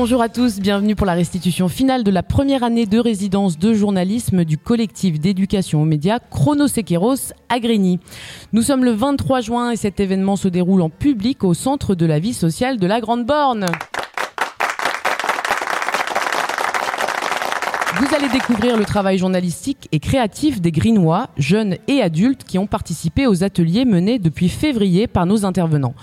Bonjour à tous, bienvenue pour la restitution finale de la première année de résidence de journalisme du collectif d'éducation aux médias Chronosequeros à Grigny. Nous sommes le 23 juin et cet événement se déroule en public au centre de la vie sociale de la Grande Borne. Vous allez découvrir le travail journalistique et créatif des Grinois, jeunes et adultes, qui ont participé aux ateliers menés depuis février par nos intervenants.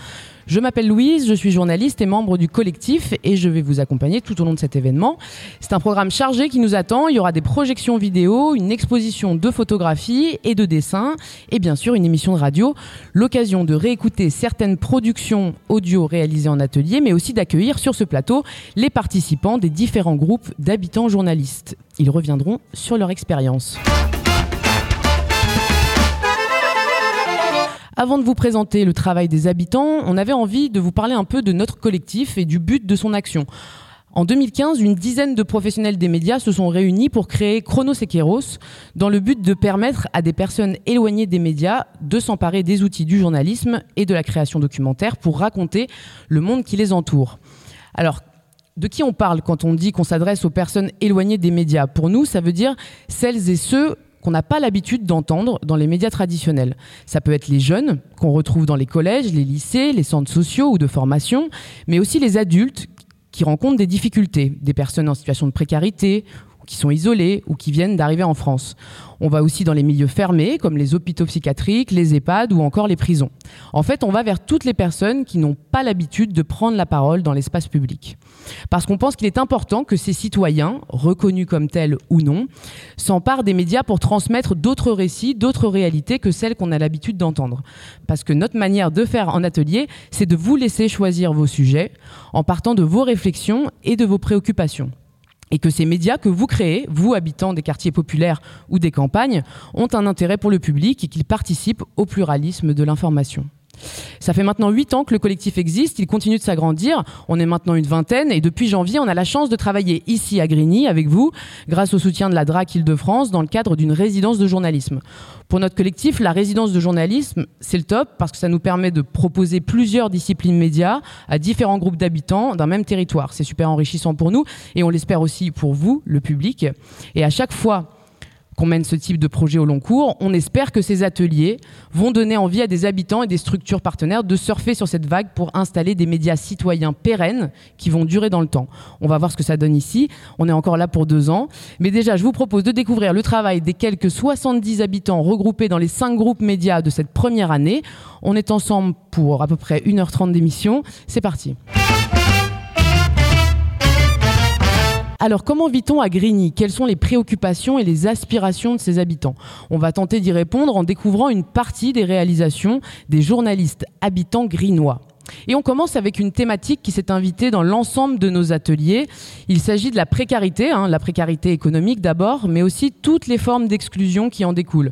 Je m'appelle Louise, je suis journaliste et membre du collectif et je vais vous accompagner tout au long de cet événement. C'est un programme chargé qui nous attend. Il y aura des projections vidéo, une exposition de photographies et de dessins et bien sûr une émission de radio. L'occasion de réécouter certaines productions audio réalisées en atelier mais aussi d'accueillir sur ce plateau les participants des différents groupes d'habitants journalistes. Ils reviendront sur leur expérience. Avant de vous présenter le travail des habitants, on avait envie de vous parler un peu de notre collectif et du but de son action. En 2015, une dizaine de professionnels des médias se sont réunis pour créer Chronosequeros dans le but de permettre à des personnes éloignées des médias de s'emparer des outils du journalisme et de la création documentaire pour raconter le monde qui les entoure. Alors, de qui on parle quand on dit qu'on s'adresse aux personnes éloignées des médias? Pour nous, ça veut dire celles et ceux qu'on n'a pas l'habitude d'entendre dans les médias traditionnels. Ça peut être les jeunes qu'on retrouve dans les collèges, les lycées, les centres sociaux ou de formation, mais aussi les adultes qui rencontrent des difficultés, des personnes en situation de précarité qui sont isolés ou qui viennent d'arriver en France. On va aussi dans les milieux fermés, comme les hôpitaux psychiatriques, les EHPAD ou encore les prisons. En fait, on va vers toutes les personnes qui n'ont pas l'habitude de prendre la parole dans l'espace public. Parce qu'on pense qu'il est important que ces citoyens, reconnus comme tels ou non, s'emparent des médias pour transmettre d'autres récits, d'autres réalités que celles qu'on a l'habitude d'entendre. Parce que notre manière de faire en atelier, c'est de vous laisser choisir vos sujets en partant de vos réflexions et de vos préoccupations et que ces médias que vous créez, vous habitants des quartiers populaires ou des campagnes, ont un intérêt pour le public et qu'ils participent au pluralisme de l'information. Ça fait maintenant huit ans que le collectif existe, il continue de s'agrandir. On est maintenant une vingtaine et depuis janvier, on a la chance de travailler ici à Grigny avec vous, grâce au soutien de la DRAC Île-de-France, dans le cadre d'une résidence de journalisme. Pour notre collectif, la résidence de journalisme, c'est le top parce que ça nous permet de proposer plusieurs disciplines médias à différents groupes d'habitants d'un même territoire. C'est super enrichissant pour nous et on l'espère aussi pour vous, le public. Et à chaque fois qu'on mène ce type de projet au long cours, on espère que ces ateliers vont donner envie à des habitants et des structures partenaires de surfer sur cette vague pour installer des médias citoyens pérennes qui vont durer dans le temps. On va voir ce que ça donne ici. On est encore là pour deux ans. Mais déjà, je vous propose de découvrir le travail des quelques 70 habitants regroupés dans les cinq groupes médias de cette première année. On est ensemble pour à peu près 1h30 d'émission. C'est parti. Alors, comment vit-on à Grigny? Quelles sont les préoccupations et les aspirations de ses habitants? On va tenter d'y répondre en découvrant une partie des réalisations des journalistes habitants grinois. Et on commence avec une thématique qui s'est invitée dans l'ensemble de nos ateliers. Il s'agit de la précarité, hein, la précarité économique d'abord, mais aussi toutes les formes d'exclusion qui en découlent.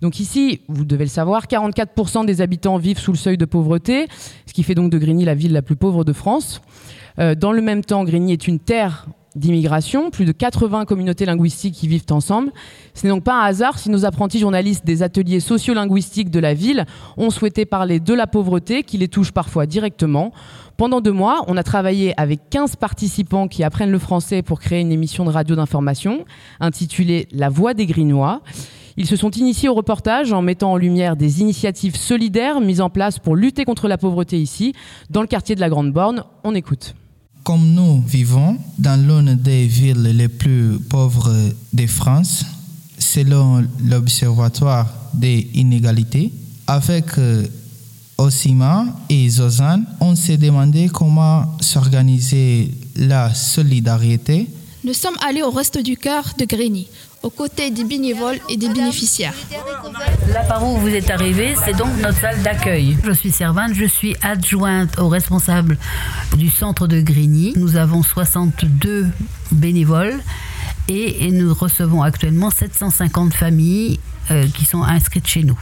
Donc ici, vous devez le savoir, 44% des habitants vivent sous le seuil de pauvreté, ce qui fait donc de Grigny la ville la plus pauvre de France. Euh, dans le même temps, Grigny est une terre d'immigration, plus de 80 communautés linguistiques qui vivent ensemble. Ce n'est donc pas un hasard si nos apprentis journalistes des ateliers sociolinguistiques de la ville ont souhaité parler de la pauvreté qui les touche parfois directement. Pendant deux mois, on a travaillé avec 15 participants qui apprennent le français pour créer une émission de radio d'information intitulée La Voix des Grinois. Ils se sont initiés au reportage en mettant en lumière des initiatives solidaires mises en place pour lutter contre la pauvreté ici, dans le quartier de la Grande Borne. On écoute. Comme nous vivons dans l'une des villes les plus pauvres de France, selon l'Observatoire des inégalités, avec euh, Osima et Zozan, on s'est demandé comment s'organiser la solidarité. Nous sommes allés au Reste du Cœur de Grigny aux côtés des bénévoles et des bénéficiaires. Là par où vous êtes arrivé, c'est donc notre salle d'accueil. Je suis servante, je suis adjointe au responsable du centre de Grigny. Nous avons 62 bénévoles et nous recevons actuellement 750 familles euh, qui sont inscrites chez nous.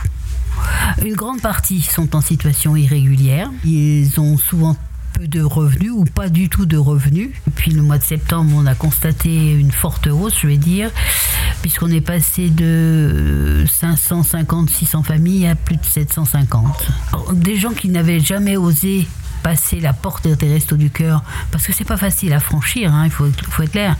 Une grande partie sont en situation irrégulière. Ils ont souvent de revenus ou pas du tout de revenus. Puis le mois de septembre, on a constaté une forte hausse, je vais dire, puisqu'on est passé de 550-600 familles à plus de 750. des gens qui n'avaient jamais osé passer la porte des Restos du Cœur, parce que c'est pas facile à franchir, hein, il faut, être clair,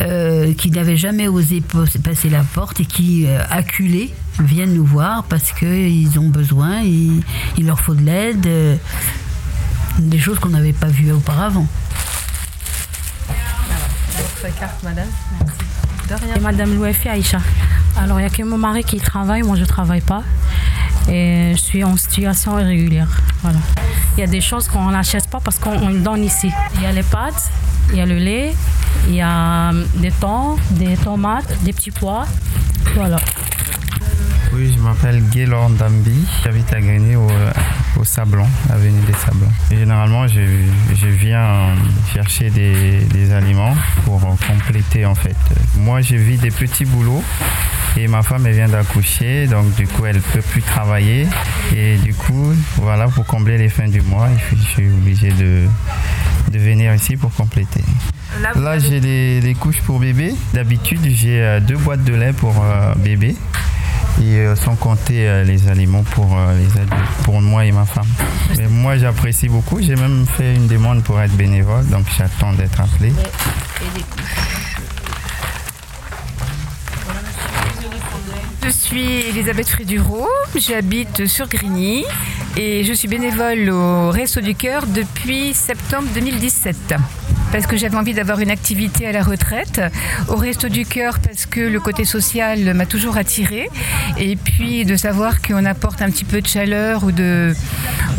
euh, qui n'avaient jamais osé passer la porte et qui, euh, acculés, viennent nous voir parce qu'ils ont besoin, il, leur faut de l'aide, euh, des choses qu'on n'avait pas vues auparavant. Votre carte, madame. Merci. Et madame Louefi Aïcha. Alors, il n'y a que mon mari qui travaille, moi je ne travaille pas. Et je suis en situation irrégulière. Voilà. Il y a des choses qu'on n'achète pas parce qu'on donne ici. Il y a les pâtes, il y a le lait, il y a des thons, des tomates, des petits pois. Voilà. Oui, je m'appelle Gaylord Dambi. J'habite à Grigny au, au, Sablon, avenue des Sablons. Et généralement, je, je, viens chercher des, des, aliments pour compléter en fait. Moi, je vis des petits boulots et ma femme elle vient d'accoucher, donc du coup, elle ne peut plus travailler. Et du coup, voilà, pour combler les fins du mois, je suis obligé de, de venir ici pour compléter. Là, Là j'ai des, des, couches pour bébé. D'habitude, j'ai deux boîtes de lait pour euh, bébé et euh, sans compter euh, les aliments pour euh, les adultes, pour moi et ma femme. Mais moi j'apprécie beaucoup, j'ai même fait une demande pour être bénévole, donc j'attends d'être appelé. Je suis Elisabeth Frédureau, j'habite sur Grigny. Et je suis bénévole au Réseau du Cœur depuis septembre 2017 parce que j'avais envie d'avoir une activité à la retraite, au Resto du Cœur parce que le côté social m'a toujours attiré, et puis de savoir qu'on apporte un petit peu de chaleur ou de,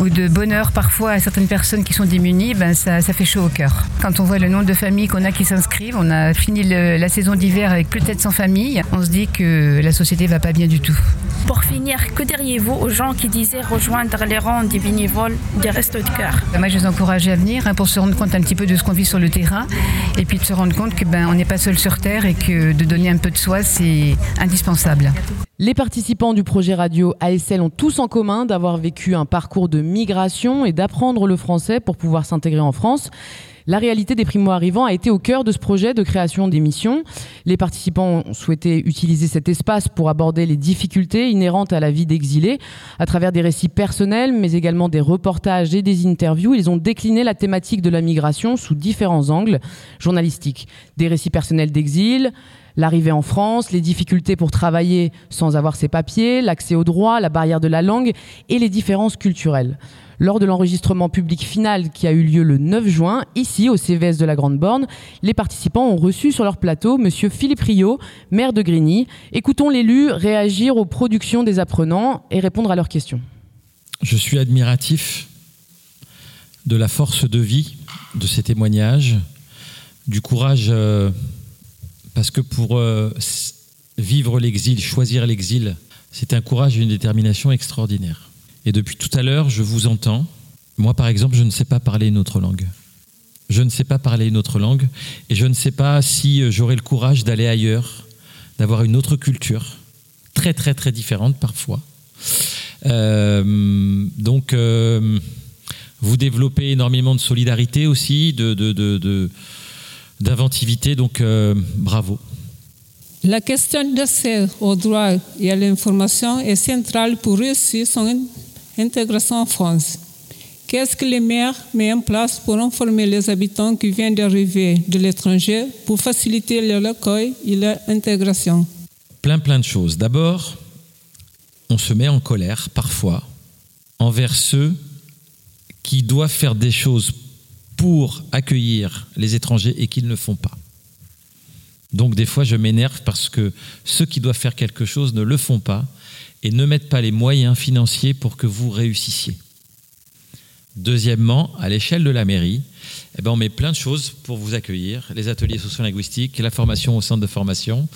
ou de bonheur parfois à certaines personnes qui sont démunies, ben ça, ça fait chaud au cœur. Quand on voit le nombre de familles qu'on a qui s'inscrivent, on a fini le, la saison d'hiver avec plus de 700 familles, on se dit que la société va pas bien du tout. Pour finir, que diriez-vous aux gens qui disaient rejoindre les rangs des bénévoles des Restos du Cœur? Moi, je les encourage à venir hein, pour se rendre compte un petit peu de ce qu'on vit sur le terrain et puis de se rendre compte que ben on n'est pas seul sur terre et que de donner un peu de soi c'est indispensable. Les participants du projet radio ASL ont tous en commun d'avoir vécu un parcours de migration et d'apprendre le français pour pouvoir s'intégrer en France. La réalité des primo-arrivants a été au cœur de ce projet de création d'émissions. Les participants ont souhaité utiliser cet espace pour aborder les difficultés inhérentes à la vie d'exilés à travers des récits personnels, mais également des reportages et des interviews. Ils ont décliné la thématique de la migration sous différents angles journalistiques. Des récits personnels d'exil, l'arrivée en France, les difficultés pour travailler sans avoir ses papiers, l'accès aux droits, la barrière de la langue et les différences culturelles. Lors de l'enregistrement public final qui a eu lieu le 9 juin, ici au CVS de la Grande Borne, les participants ont reçu sur leur plateau Monsieur Philippe Rio, maire de Grigny. Écoutons l'élu réagir aux productions des apprenants et répondre à leurs questions. Je suis admiratif de la force de vie de ces témoignages, du courage, euh, parce que pour euh, vivre l'exil, choisir l'exil, c'est un courage et une détermination extraordinaire. Et depuis tout à l'heure, je vous entends. Moi, par exemple, je ne sais pas parler une autre langue. Je ne sais pas parler une autre langue et je ne sais pas si euh, j'aurai le courage d'aller ailleurs, d'avoir une autre culture, très très très différente parfois. Euh, donc, euh, vous développez énormément de solidarité aussi, de, d'inventivité, donc bravo. La question d'accès au droit et à l'information est centrale pour réussir son intégration en France. Qu'est-ce que les maires mettent en place pour informer les habitants qui viennent d'arriver de l'étranger pour faciliter leur accueil et leur intégration? Plein, plein de choses. D'abord, on se met en colère parfois envers ceux qui doivent faire des choses pour accueillir les étrangers et qu'ils ne font pas. Donc des fois, je m'énerve parce que ceux qui doivent faire quelque chose ne le font pas et ne mettent pas les moyens financiers pour que vous réussissiez. Deuxièmement, à l'échelle de la mairie, eh ben on met plein de choses pour vous accueillir, les ateliers sociolinguistiques, la formation au centre de formation.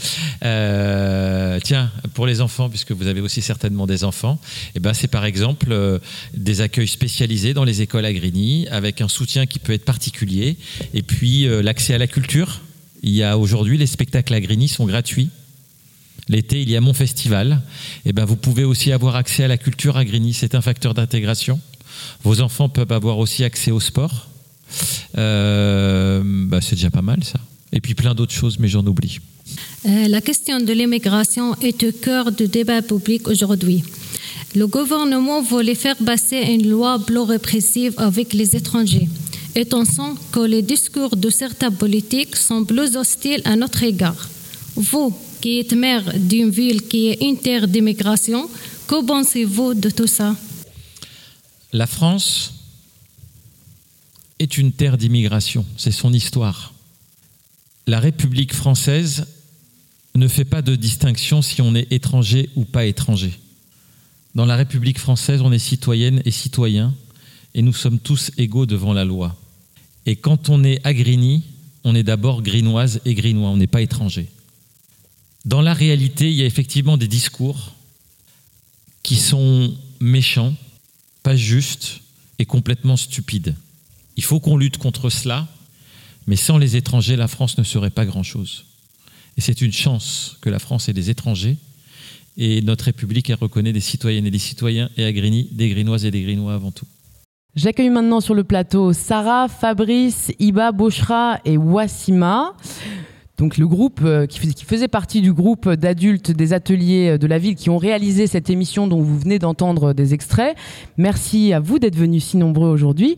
Euh, tiens, pour les enfants, puisque vous avez aussi certainement des enfants, eh ben c'est par exemple euh, des accueils spécialisés dans les écoles à Grigny, avec un soutien qui peut être particulier, et puis euh, l'accès à la culture. Il y a aujourd'hui les spectacles à Grigny sont gratuits. L'été, il y a mon festival. Et ben, vous pouvez aussi avoir accès à la culture à Grigny. C'est un facteur d'intégration. Vos enfants peuvent avoir aussi accès au sport. Euh, bah, c'est déjà pas mal, ça. Et puis plein d'autres choses, mais j'en oublie. Euh, la question de l'immigration est au cœur du débat public aujourd'hui. Le gouvernement voulait faire passer une loi plus répressive avec les étrangers, étant sent que les discours de certains politiques sont plus hostiles à notre égard. Vous, qui êtes maire d'une ville qui est une terre d'immigration, que pensez-vous de tout ça? La France est une terre d'immigration, c'est son histoire. La République française ne fait pas de distinction si on est étranger ou pas étranger. Dans la République française, on est citoyenne et citoyen, et nous sommes tous égaux devant la loi. Et quand on est à Grigny, on est d'abord grinoise et grinois, on n'est pas étranger. Dans la réalité, il y a effectivement des discours qui sont méchants, pas justes et complètement stupides. Il faut qu'on lutte contre cela, mais sans les étrangers, la France ne serait pas grand-chose. Et c'est une chance que la France ait des étrangers, et notre République, reconnaît des citoyennes et des citoyens, et à Grigny, des Grinoises et des Grinois avant tout. J'accueille maintenant sur le plateau Sarah, Fabrice, Iba, Boshra et Wassima. Donc le groupe euh, qui faisait partie du groupe d'adultes des ateliers de la ville qui ont réalisé cette émission dont vous venez d'entendre des extraits. Merci à vous d'être venus si nombreux aujourd'hui.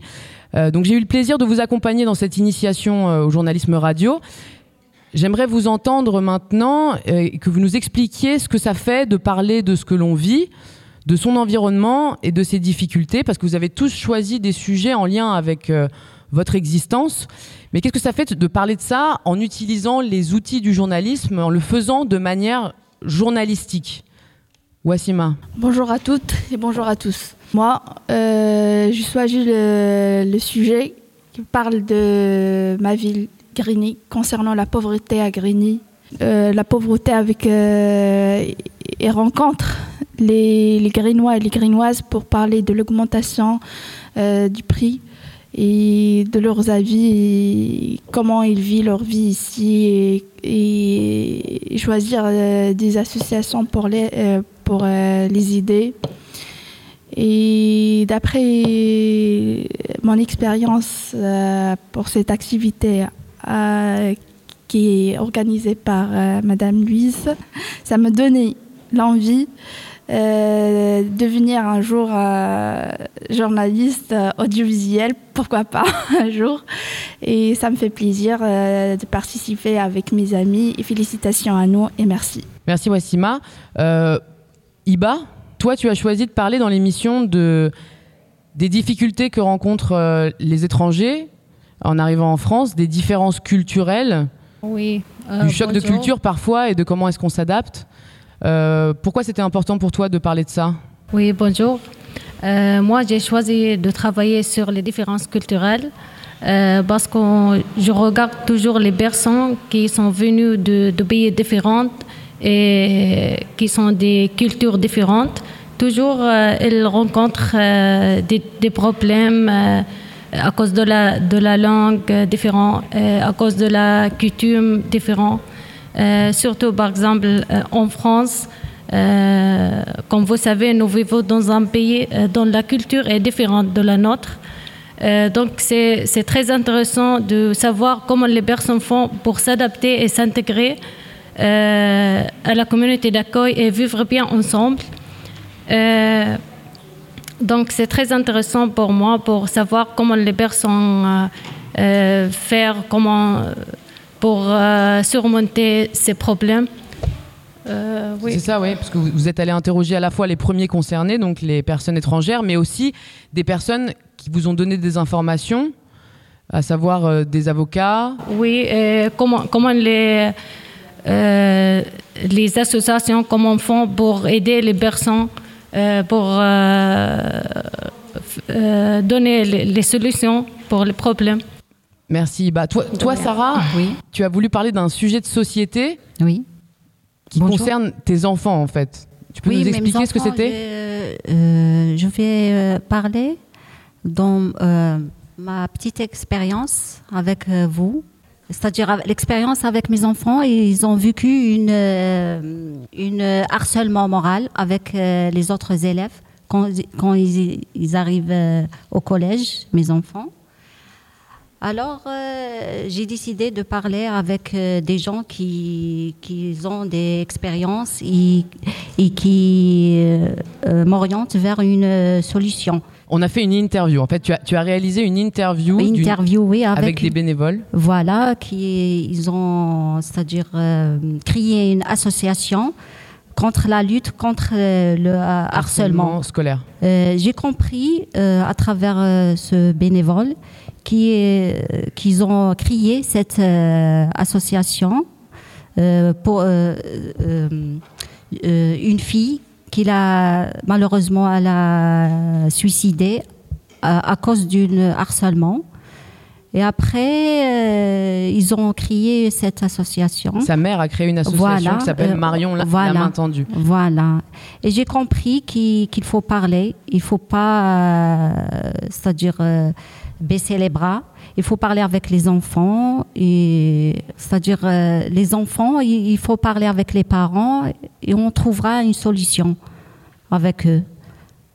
Euh, donc j'ai eu le plaisir de vous accompagner dans cette initiation euh, au journalisme radio. J'aimerais vous entendre maintenant et que vous nous expliquiez ce que ça fait de parler de ce que l'on vit, de son environnement et de ses difficultés, parce que vous avez tous choisi des sujets en lien avec votre existence. Mais qu'est-ce que ça fait de parler de ça en utilisant les outils du journalisme, en le faisant de manière journalistique? Wassima. Bonjour à toutes et bonjour à tous. Moi, euh, je choisi le, sujet qui parle de ma ville, Grigny, concernant la pauvreté à Grigny. Euh, la pauvreté avec euh, et rencontre les, les Grinois et les Grinoises pour parler de l'augmentation du prix et de leurs avis, comment ils vivent leur vie ici et, choisir euh, des associations pour les, euh, pour, euh, idées. Et d'après mon expérience pour cette activité qui est organisée par Madame Louise, ça me donnait l'envie euh, devenir un jour euh, journaliste euh, audiovisuel, pourquoi pas un jour. Et ça me fait plaisir de participer avec mes amis. Et félicitations à nous et merci. Merci Wassima. Iba, toi tu as choisi de parler dans l'émission de, des difficultés que rencontrent les étrangers en arrivant en France, des différences culturelles. Oui. du choc de culture parfois et de comment est-ce qu'on s'adapte. Euh, pourquoi c'était important pour toi de parler de ça Oui, bonjour. Euh, moi, j'ai choisi de travailler sur les différences culturelles euh, parce que je regarde toujours les personnes qui sont venues de, pays différents et qui sont des cultures différentes. Toujours, elles rencontrent des, problèmes à cause de la, de la langue différente, à cause de la coutume différente. Euh, surtout par exemple euh, en France. Euh, comme vous savez, nous vivons dans un pays dont la culture est différente de la nôtre. donc c'est très intéressant de savoir comment les personnes font pour s'adapter et s'intégrer à la communauté d'accueil et vivre bien ensemble. donc c'est très intéressant pour moi pour savoir comment les personnes faire, comment pour euh, surmonter ces problèmes. Euh, oui. C'est ça, oui, parce que vous êtes allé interroger à la fois les premiers concernés, donc les personnes étrangères, mais aussi des personnes qui vous ont donné des informations, à savoir euh, des avocats. Oui, comment, comment les, les associations comment font pour aider les personnes, pour donner les solutions pour les problèmes. Merci. Bah, toi, toi Sarah, oui. tu as voulu parler d'un sujet de société oui. qui concerne tes enfants, en fait. Tu peux nous expliquer ce que c'était euh, Je vais euh, parler dans euh, ma petite expérience avec vous, c'est-à-dire l'expérience avec mes enfants. Ils ont vécu une, une harcèlement moral avec les autres élèves quand, quand ils, ils arrivent au collège, mes enfants. Alors, euh, j'ai décidé de parler avec euh, des gens qui, qui ont des expériences et, et qui euh, m'orientent vers une solution. On a fait une interview. En fait, tu as, tu as réalisé une interview, Une interview, oui, avec, avec des bénévoles. Voilà, qui ils ont, c'est-à-dire créé une association contre la lutte contre le harcèlement. scolaire. J'ai compris à travers ce bénévole qui est- qu'ils ont créé cette euh, association euh, pour euh, une fille qu'il a malheureusement elle a suicidé à, à cause d'un harcèlement. Et après, euh, ils ont créé cette association. Sa mère a créé une association Voilà, qui s'appelle Marion la, main tendue. Voilà. Et j'ai compris qu'il faut parler. Il faut pas, euh, c'est-à-dire euh, baisser les bras. Il faut parler avec les enfants. Et c'est-à-dire euh, les enfants, il, faut parler avec les parents et on trouvera une solution avec eux.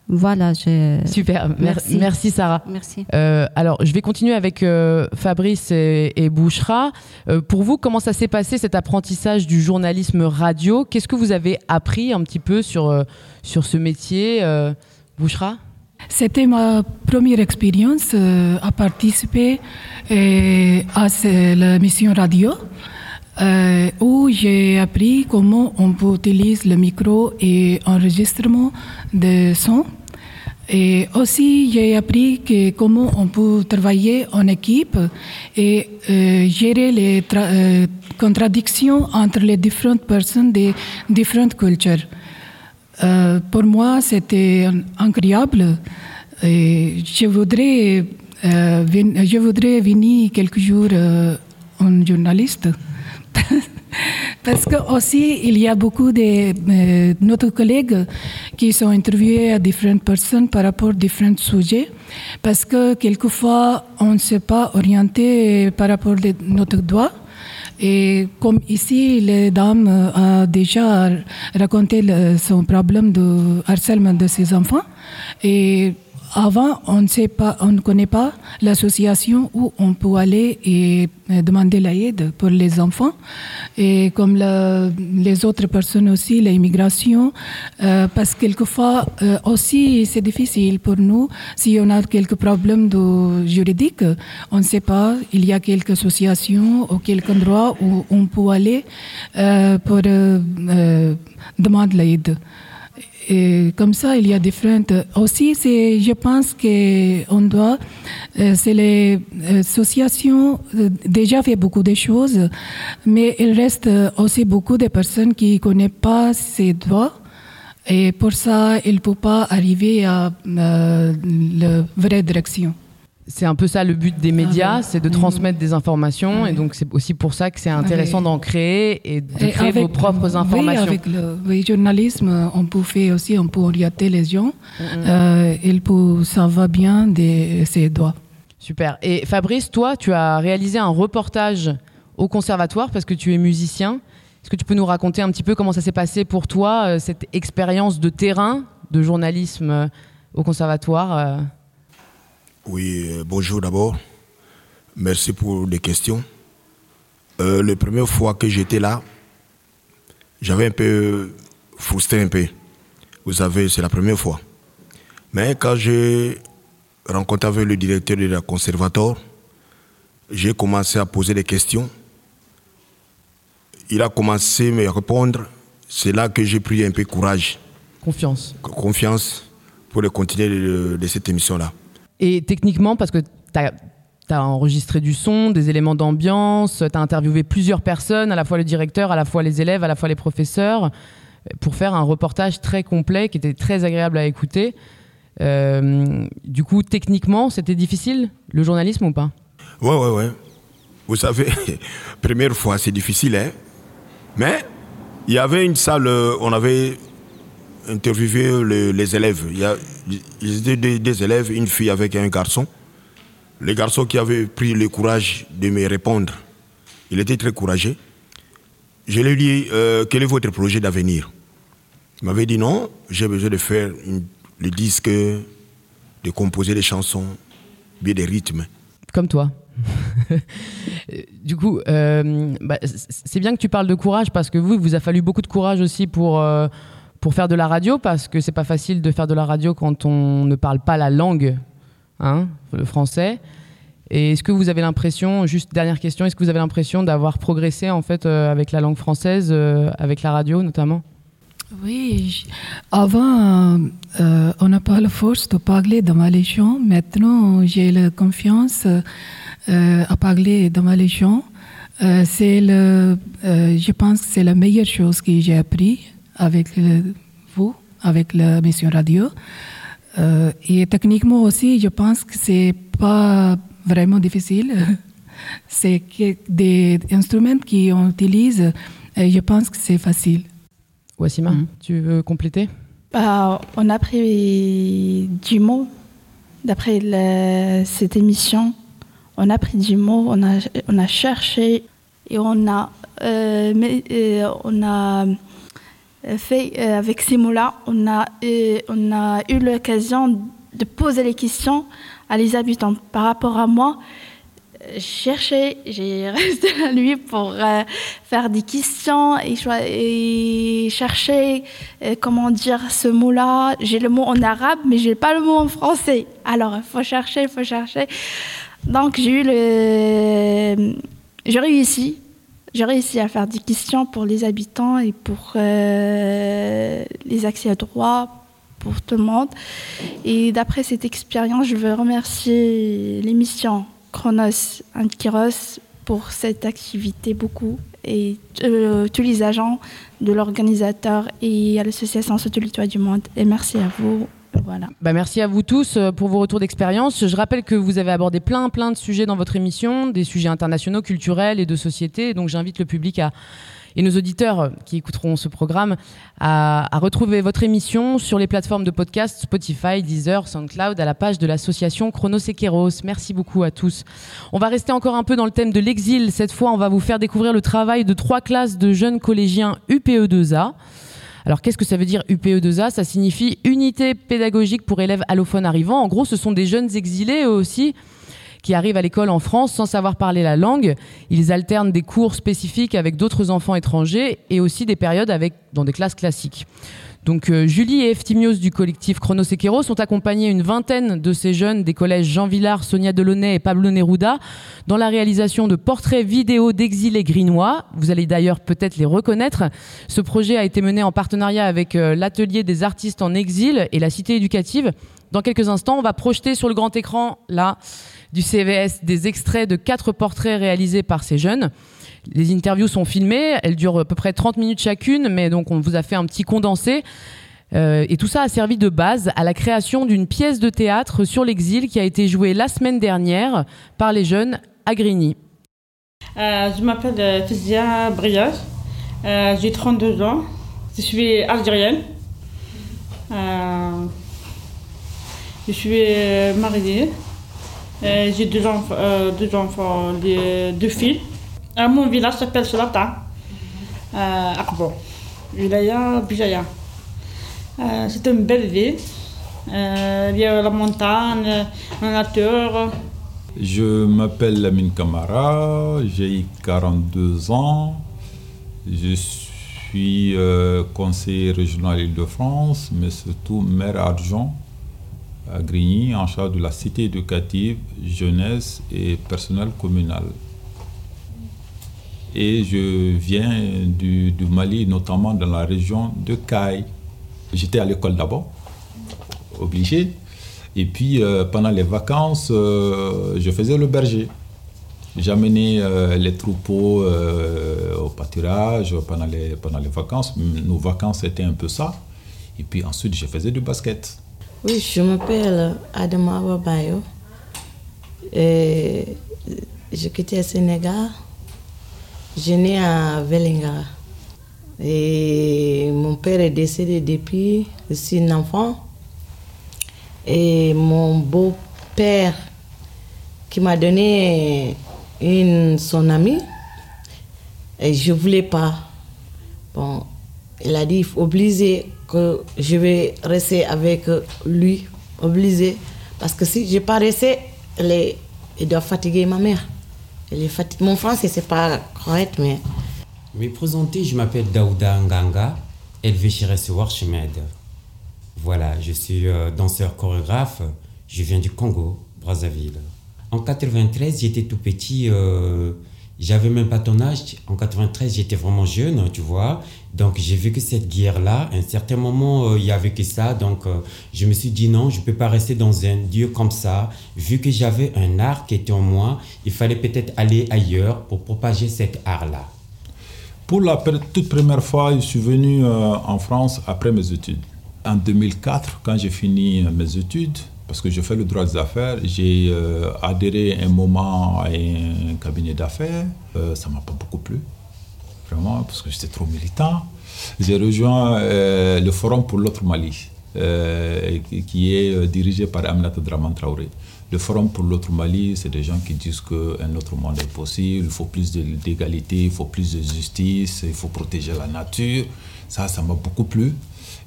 Voilà. Je... Super, mer- merci, Sarah. Merci. Euh, alors, je vais continuer avec euh, Fabrice et, et Bouchra. Euh, pour vous, comment ça s'est passé cet apprentissage du journalisme radio? Qu'est-ce que vous avez appris un petit peu sur, sur ce métier Bouchra? C'était ma première expérience euh, à participer euh, à la mission radio euh, où j'ai appris comment on peut utiliser le micro et enregistrement de son. Et aussi, j'ai appris que comment on peut travailler en équipe et gérer les tra- contradictions entre les différentes personnes des différentes cultures. Euh, pour moi, c'était incroyable. Et je voudrais, euh, je voudrais venir quelques jours euh, en journaliste. Parce que aussi, il y a beaucoup de euh, notre collègues qui sont interviewés à différentes personnes par rapport à différents sujets. Parce que quelquefois, on ne s'est pas orienté par rapport à notre droit. Et comme ici, les dames euh, a déjà raconté son problème de harcèlement de ses enfants. Et avant, on ne sait pas, on ne connaît pas l'association où on peut aller et euh, demander l'aide pour les enfants. Et comme les autres personnes aussi, l'immigration, euh, parce que quelquefois euh, aussi c'est difficile pour nous si on a quelques problèmes de juridiques, on ne sait pas. Il y a quelques associations ou quelques endroits où on peut aller euh, pour demander l'aide. Comme ça, il y a différentes. Aussi, je pense que on doit, euh, c'est les associations euh, déjà fait beaucoup de choses, mais il reste euh, aussi beaucoup de personnes qui connaissent pas ces droits. Et pour ça, il ne peut pas arriver à euh, la vraie direction. C'est un peu ça le but des médias, c'est de transmettre des informations. Et donc, c'est aussi pour ça que c'est intéressant d'en créer et de Et créer vos propres informations. Oui, avec le oui, journalisme, on peut faire aussi, on peut orienter les gens. Euh, il peut, ça va bien de ses droits. Super. Et Fabrice, toi, tu as réalisé un reportage au conservatoire parce que tu es musicien. Est-ce que tu peux nous raconter un petit peu comment ça s'est passé pour toi, euh, cette expérience de terrain de journalisme euh, au conservatoire Oui, euh, bonjour d'abord. Merci pour les questions. Euh, la première fois que j'étais là, j'avais un peu frustré un peu. Vous savez, c'est la première fois. Mais quand j'ai rencontré avec le directeur de la conservatoire, j'ai commencé à poser des questions. Il a commencé à me répondre. C'est là que j'ai pris un peu courage, Confiance. confiance pour le continuer de, de cette émission-là. Et techniquement, parce que tu as, enregistré du son, des éléments d'ambiance, tu as interviewé plusieurs personnes, à la fois le directeur, à la fois les élèves, à la fois les professeurs, pour faire un reportage très complet qui était très agréable à écouter. Euh, du coup, techniquement, c'était difficile, le journalisme ou pas? Ouais, ouais, ouais. Vous savez, première fois, c'est difficile, hein. Mais il y avait une salle, euh, on avait interviewé le- les élèves. Il y a, ils étaient des, élèves, une fille avec un garçon. Le garçon qui avait pris le courage de me répondre, il était très courageux. Je lui ai dit, euh, quel est votre projet d'avenir? Il m'avait dit non, j'ai besoin de faire le disque, de composer des chansons, bien des rythmes. Comme toi du coup, euh, bah, c'est bien que tu parles de courage parce que vous, il vous a fallu beaucoup de courage aussi pour, euh, pour faire de la radio parce que c'est pas facile de faire de la radio quand on ne parle pas la langue, hein, le français. Et est-ce que vous avez l'impression, juste dernière question, est-ce que vous avez l'impression d'avoir progressé en fait euh, avec la langue française, avec la radio notamment? Oui, avant, euh, on n'a pas la force de parler dans ma légion. Maintenant, j'ai la confiance euh, à parler dans ma légion. Euh, c'est le, je pense que c'est la meilleure chose que j'ai appris avec vous, avec la mission radio. et techniquement aussi, je pense que c'est pas vraiment difficile. c'est des instruments qu'on utilise. Et je pense que c'est facile. Wassima, mhm. tu veux compléter? Bah, On a pris du mot d'après cette émission. On a pris du mot, on a, on a cherché et on a, euh, mais, euh, on a fait euh, avec ces mots-là, on a, on a eu l'occasion de poser les questions à les habitants par rapport à moi cherché, j'ai resté la nuit pour euh, faire des questions et, chercher euh, comment dire ce mot-là. J'ai le mot en arabe, mais j'ai pas le mot en français. Alors, il faut chercher, il faut chercher. Donc, j'ai eu le. J'ai réussi. J'ai réussi à faire des questions pour les habitants et pour euh, les accès à droit, pour tout le monde. Et d'après cette expérience, je veux remercier l'émission Chronos Antiros pour cette activité beaucoup et euh, tous les agents de l'organisateur et à l'association Sauter du Monde. Et merci à vous. Voilà. Bah merci à vous tous euh, pour vos retours d'expérience. Je rappelle que vous avez abordé plein plein de sujets dans votre émission, des sujets internationaux, culturels et de société. Donc j'invite le public à et nos auditeurs qui écouteront ce programme à, retrouver votre émission sur les plateformes de podcast Spotify, Deezer, SoundCloud à la page de l'association Chronosequeros. Merci beaucoup à tous. On va rester encore un peu dans le thème de l'exil. Cette fois, on va vous faire découvrir le travail de trois classes de jeunes collégiens UPE2A. Alors qu'est-ce que ça veut dire UPE2A Ça signifie Unité pédagogique pour élèves allophones arrivants. En gros, ce sont des jeunes exilés eux aussi qui arrivent à l'école en France sans savoir parler la langue. Ils alternent des cours spécifiques avec d'autres enfants étrangers et aussi des périodes avec, dans des classes classiques. Donc euh, Julie et Eftimios du collectif Chronosequeros ont accompagné une vingtaine de ces jeunes des collèges Jean Villard, Sonia Delaunay et Pablo Neruda dans la réalisation de portraits vidéo d'exilés grinois. Vous allez d'ailleurs peut-être les reconnaître. Ce projet a été mené en partenariat avec euh, l'atelier des artistes en exil et la cité éducative. Dans quelques instants, on va projeter sur le grand écran là du CVS des extraits de quatre portraits réalisés par ces jeunes. Les interviews sont filmées, elles durent à peu près 30 minutes chacune, mais donc on vous a fait un petit condensé. Euh, et tout ça a servi de base à la création d'une pièce de théâtre sur l'exil qui a été jouée la semaine dernière par les jeunes à Grigny. Euh, je m'appelle euh, Fizia Briage, j'ai 32 ans, je suis algérienne. je suis mariée. J'ai deux enfants, deux filles. Euh, mon village s'appelle Solata, euh, Akbo, Wilaya, Bijaya. c'est une belle ville. il y a la montagne, la nature. Je m'appelle Lamine Kamara, j'ai 42 ans. Je suis conseiller régional Île-de-France, mais surtout maire adjoint à Grigny en charge de la cité éducative, jeunesse et personnel communal. Et je viens du, Mali, notamment dans la région de Caille. J'étais à l'école d'abord, obligé. Et puis euh, pendant les vacances, euh, je faisais le berger. J'amenais euh, les troupeaux au pâturage pendant les, vacances. Nos vacances, c'était un peu ça. Et puis ensuite, je faisais du basket. Oui, je m'appelle Adama Babayo. Et je quitté le Sénégal. Je né à Velingara. Et mon père est décédé depuis six enfant. Et mon beau-père qui m'a donné une, son ami, et je ne voulais pas. Bon, il a dit, obliger que je vais rester avec lui, obligé. Parce que si je pas resté, les, il doit fatiguer ma mère. Mon français, c'est pas correct, mais. Me présenter, je m'appelle Daouda Nganga, élevé chez Recevoir Chemed. Voilà, je suis euh, danseur chorégraphe, je viens du Congo, Brazzaville. En 93, j'étais tout petit, euh, j'avais même pas ton âge. En 93, j'étais vraiment jeune, tu vois. Donc j'ai vécu cette guerre-là. À un certain moment, euh, il y avait que ça. Donc euh, je me suis dit non, je peux pas rester dans un lieu comme ça. Vu que j'avais un art qui était en moi, il fallait peut-être aller ailleurs pour propager cet art-là. Pour la toute première fois, je suis venu euh, en France après mes études. En 2004, quand j'ai fini euh, mes études, parce que je fais le droit des affaires, j'ai euh, adhéré un moment à un cabinet d'affaires. Euh, ça m'a pas beaucoup plu, vraiment, parce que j'étais trop militant. J'ai rejoint euh, le Forum pour l'autre Mali, euh, qui- est dirigé par Aminata Draman Traoré. Le Forum pour l'autre Mali, c'est des gens qui disent qu'un autre monde est possible, il faut plus d'égalité, il faut plus de justice, il faut protéger la nature. Ça, ça m'a beaucoup plu.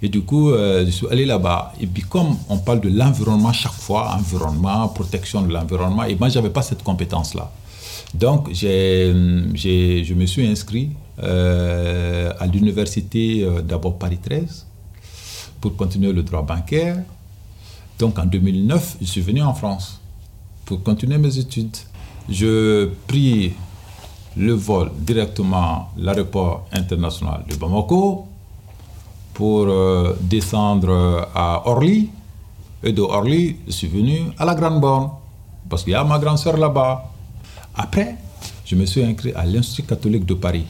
Et du coup, euh, je suis allé là-bas. Et puis, comme on parle de l'environnement chaque fois, environnement, protection de l'environnement, et moi, je n'avais pas cette compétence-là. Donc, j'ai, j'ai- je me suis inscrit euh, à l'université euh, d'abord Paris 13 pour continuer le droit bancaire. Donc, en 2009, je suis venu en France pour continuer mes études. Je pris le vol directement à l'aéroport international de Bamako pour euh, descendre à Orly. Et de Orly, je suis venu à la Grande Borne parce qu'il y a ma grande sœur là-bas. Après, je me suis inscrit à l'Institut catholique de Paris.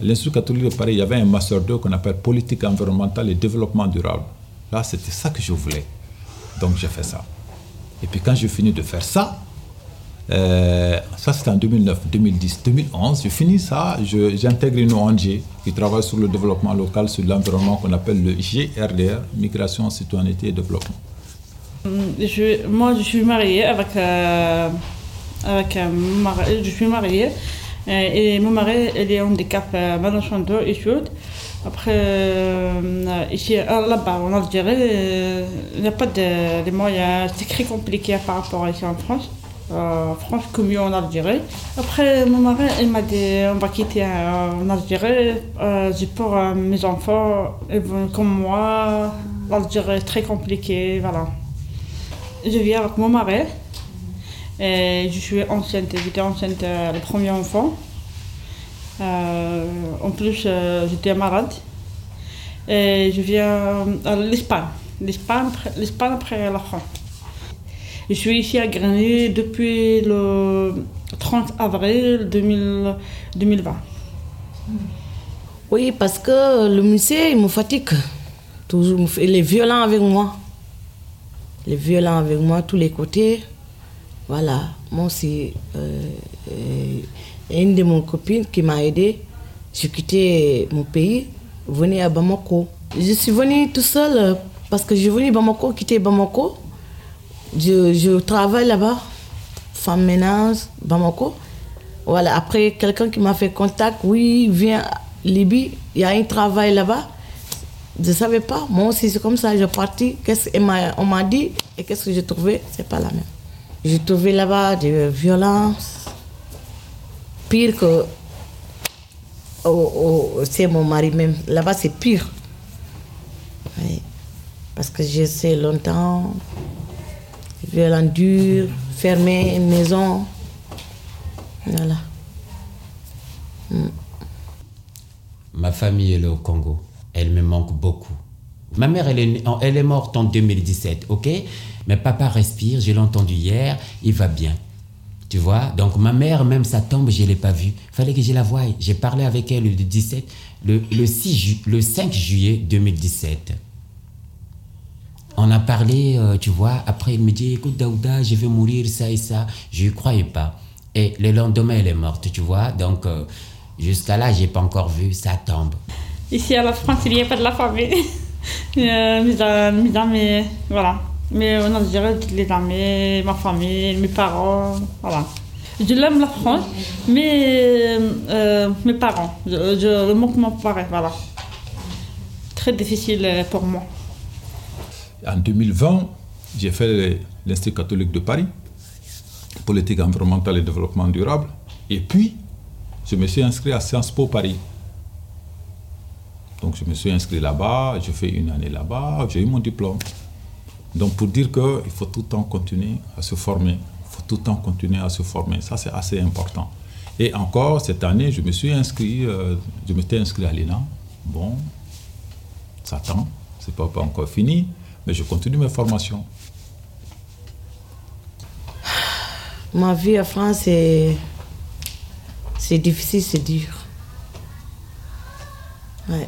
L'Institut catholique de Paris, il y avait un master 2 qu'on appelle politique environnementale et développement durable. Là, c'était ça que je voulais. Donc, j'ai fait ça. Et puis, quand j'ai fini de faire ça, euh, ça c'était en 2009, 2010, 2011, j'ai fini ça, je- j'intègre une ONG qui travaille sur le développement local, sur l'environnement qu'on appelle le GRDR, Migration, Citoyenneté et Développement. Je- moi, je suis mariée avec, euh, avec un mari. Je suis mariée. euh, et mon mari, il est handicap euh, management de études. Après, euh, ici, euh, là-bas, en Algérie, euh, il n'y a pas de, de moyens. C'est très compliqué par rapport à ici en France. Euh, France comme mieux en Algérie. Après, mon mari, il m'a dit on va quitter euh, en Algérie. Euh, J'ai pour euh, mes enfants, comme moi. L'Algérie est très compliqué, voilà. Je vis avec mon mari. Et je suis enceinte, j'étais enceinte euh, le premier enfant. En plus, j'étais malade. Et je viens à l'Espagne. L'Espagne, après- l'Espagne après la France. Je suis ici à Grenoble depuis le 30 avril 2000 2020. Oui, parce que le musée, il me fatigue. Toujours, il est violent avec moi. Il est violent avec moi, tous les côtés. Voilà. Moi aussi, euh, euh, une de mes copines qui m'a aidé, j'ai quitté mon pays, venir à Bamako. Je suis venue tout seul euh, parce que je venue à Bamako, quitter Bamako. Je, travaille là-bas, femme ménage, Bamako. Voilà, après, quelqu'un qui m'a fait contact, oui, viens Libye, il y a un travail là-bas. Je ne savais pas. Moi aussi, c'est comme ça, je suis partie. Qu'est-ce qu'on m'a- on m'a dit et qu'est-ce que j'ai trouvé? C'est pas la même. J'ai trouvé là-bas des violences, pire que. c'est mon mari même. Là-bas, c'est pire. Parce que j'ai longtemps, violent dur, fermé une maison. Voilà. Mm. Ma famille elle est au Congo. Elle me manque beaucoup. Ma mère, elle est, elle est morte en 2017, ok? Mais papa respire, je l'ai entendu hier, il va bien. Tu vois? Donc ma mère, même sa tombe, je ne l'ai pas vue. fallait que je la voie. J'ai parlé avec elle le 17, le, le, 6 ju- le 5 juillet 2017. On a parlé, euh, tu vois. Après, il me dit, écoute, Daouda, je vais mourir, ça et ça. Je ne croyais pas. Et le lendemain, elle est morte, tu vois. Donc, euh, jusqu'à là, je n'ai pas encore vu sa tombe. Ici à la France, il n'y a pas de la famille. Euh, mes, am- mes amis, voilà. Mais en Algérie, toutes les amis, ma famille, mes parents, voilà. Je l'aime la France, mais mes parents, je, manque mon père, voilà. Très difficile pour moi. En 2020, j'ai fait l'Institut catholique de Paris politique environnementale et développement durable. Et puis, je me suis inscrit à Sciences Po Paris. Donc, je me suis inscrit là-bas, je fais une année là-bas, j'ai eu mon diplôme. Donc, pour dire qu'il faut tout le temps continuer à se former, il faut tout le temps continuer à se former, ça c'est assez important. Et encore, cette année, je me suis inscrit, euh, je m'étais inscrit à l'ENA. Bon, ça tend, c'est pas, pas encore fini, mais je continue mes formations. Ma vie en France, c'est, difficile, c'est dur. Ouais.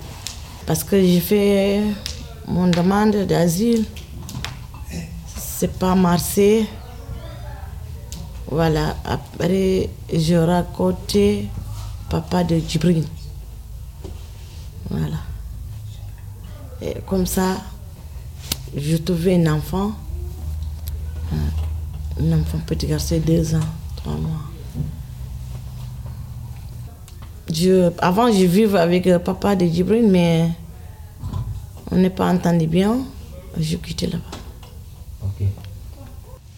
Parce que j'ai fait mon demande d'asile. C'est pas marché. Voilà. Après, je raconté papa de Djibril. Voilà. Et comme ça, je trouvais un enfant. Un enfant petit garçon, deux ans, trois mois. Avant, je vivais avec le papa de Djibril, mais on n'est pas entendu bien. Je quittais là-bas.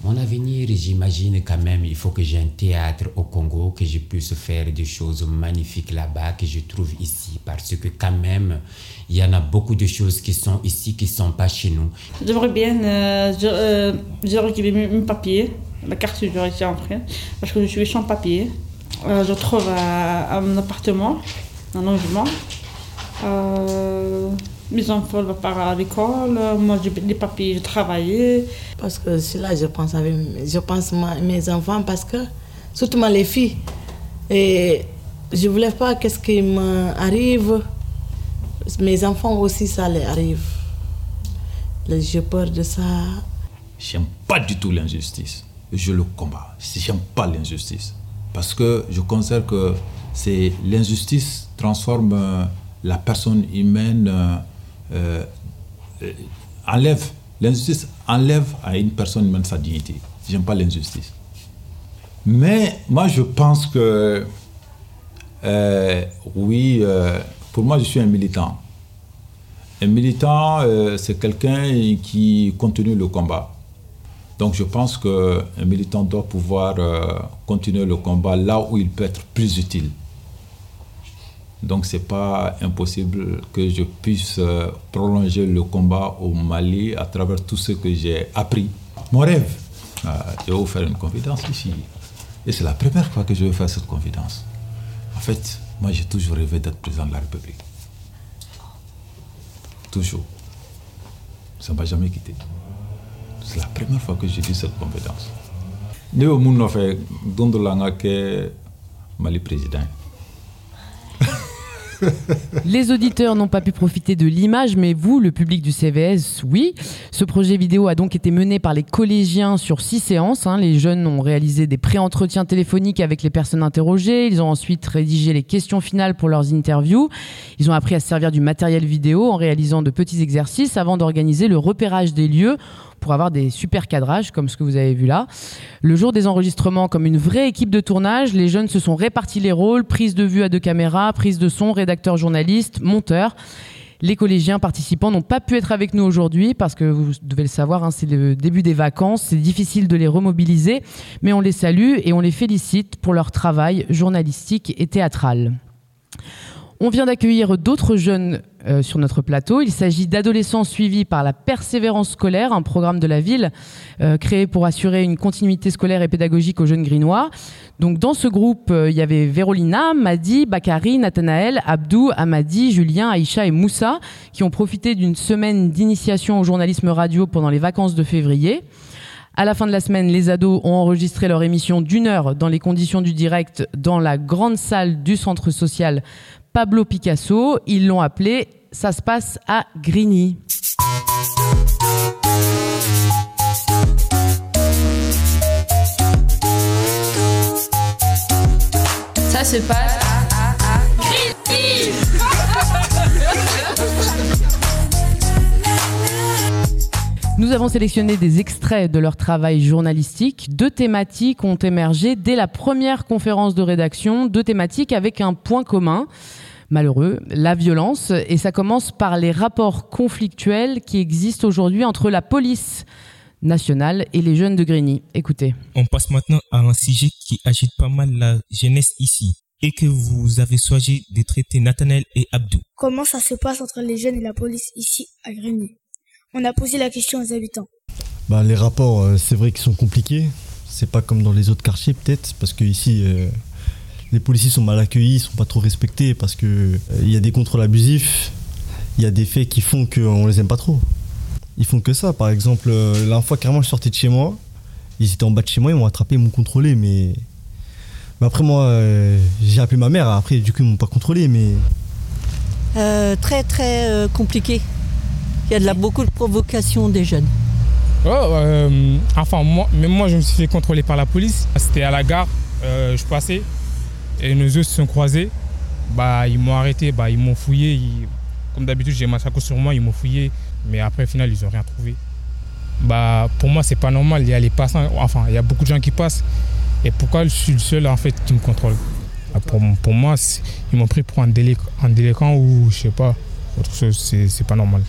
Mon avenir, j'imagine quand même, il faut que j'ai un théâtre au Congo, que je puisse faire des choses magnifiques là-bas, que je trouve ici. Parce que quand même, il y en a beaucoup de choses qui sont ici, qui ne sont pas chez nous. J'aimerais bien euh, je, euh, mes papiers, la carte de ici en France, parce que je suis sans papier. Euh, je trouve un, un appartement, un logement. Euh, mes enfants vont pas à l'école, moi j'ai des papiers, je travaillais. Parce que c'est là je pense avec je pense à mes enfants parce que surtout moi, les filles et je voulais pas qu'est-ce qui m'arrive mes enfants aussi ça les arrive. J'ai peur de ça. J'aime pas du tout l'injustice. Je le combats. J'aime pas l'injustice. Parce que je considère que c'est l'injustice transforme euh, la personne humaine euh, enlève L'injustice enlève à une personne humaine sa dignité. J'aime pas l'injustice. Mais moi, je pense que, euh, oui, euh, pour moi, je suis un militant. Un militant, c'est quelqu'un qui continue le combat. Donc, je pense qu'un militant doit pouvoir continuer le combat là où il peut être plus utile. Donc c'est pas impossible que je puisse euh, prolonger le combat au Mali à travers tout ce que j'ai appris. Mon rêve, euh, je vais vous faire une confidence ici. Et c'est la première fois que je vais faire cette confidence. En fait, moi j'ai toujours rêvé d'être président de la République. Toujours. Ça ne m'a jamais quitté. C'est la première fois que j'ai dit cette confidence. Mali président. Les auditeurs n'ont pas pu profiter de l'image, mais vous, le public du CVS, oui. Ce projet vidéo a donc été mené par les collégiens sur six séances. Hein. Les jeunes ont réalisé des pré-entretiens téléphoniques avec les personnes interrogées. Ils ont ensuite rédigé les questions finales pour leurs interviews. Ils ont appris à se servir du matériel vidéo en réalisant de petits exercices avant d'organiser le repérage des lieux pour avoir des super cadrages comme ce que vous avez vu là. Le jour des enregistrements, comme une vraie équipe de tournage, les jeunes se sont répartis les rôles, prise de vue à deux caméras, prise de son, rédacteur journaliste, monteur. Les collégiens participants n'ont pas pu être avec nous aujourd'hui parce que vous devez le savoir, hein, c'est le début des vacances, c'est difficile de les remobiliser, mais on les salue et on les félicite pour leur travail journalistique et théâtral. On vient d'accueillir d'autres jeunes euh, sur notre plateau. Il s'agit d'adolescents suivis par la persévérance scolaire, un programme de la ville euh, créé pour assurer une continuité scolaire et pédagogique aux jeunes grinois. Donc dans ce groupe, euh, il y avait Vérolina, Madi, Bakari, Nathanaël, Abdou, Amadi, Julien, Aïcha et Moussa qui ont profité d'une semaine d'initiation au journalisme radio pendant les vacances de février. À la fin de la semaine, les ados ont enregistré leur émission d'une heure dans les conditions du direct dans la grande salle du centre social Pablo Picasso. Ils l'ont appelé Ça se passe à Grigny. Ça se passe Nous avons sélectionné des extraits de leur travail journalistique. Deux thématiques ont émergé dès la première conférence de rédaction, deux thématiques avec un point commun malheureux, la violence. Et ça commence par les rapports conflictuels qui existent aujourd'hui entre la police nationale et les jeunes de Grigny. Écoutez. On passe maintenant à un sujet qui agite pas mal la jeunesse ici et que vous avez choisi de traiter Nathanaël et Abdou. Comment ça se passe entre les jeunes et la police ici à Grigny? On a posé la question aux habitants. Bah, les rapports, euh, c'est vrai qu'ils sont compliqués. C'est pas comme dans les autres quartiers peut-être, parce que ici, euh, les policiers sont mal accueillis, ils sont pas trop respectés, parce que euh, il y a des contrôles abusifs, il y a des faits qui font qu'on les aime pas trop. Ils font que ça. Par exemple, la dernière fois, carrément, je sortais de chez moi, ils étaient en bas de chez moi, ils m'ont attrapé, ils m'ont contrôlé, mais mais après, moi, j'ai appelé ma mère. Après, du coup, ils m'ont pas contrôlé, mais. très, très compliqué. Il y a de la, beaucoup de provocation des jeunes. Oh, enfin, moi, même moi, je me suis fait contrôler par la police. C'était à la gare, je passais, et nos yeux se sont croisés. Bah, ils m'ont arrêté, bah, ils m'ont fouillé. comme d'habitude, j'ai ma sacoche sur moi, ils m'ont fouillé. Mais après, au final, ils n'ont rien trouvé. Bah, pour moi, c'est pas normal. Il y a les passants, enfin, il y a beaucoup de gens qui passent. Et pourquoi je suis le seul en fait qui me contrôle? Ah, pour, moi, ils m'ont pris pour un, délinquant ou je sais pas, autre chose, c'est pas normal.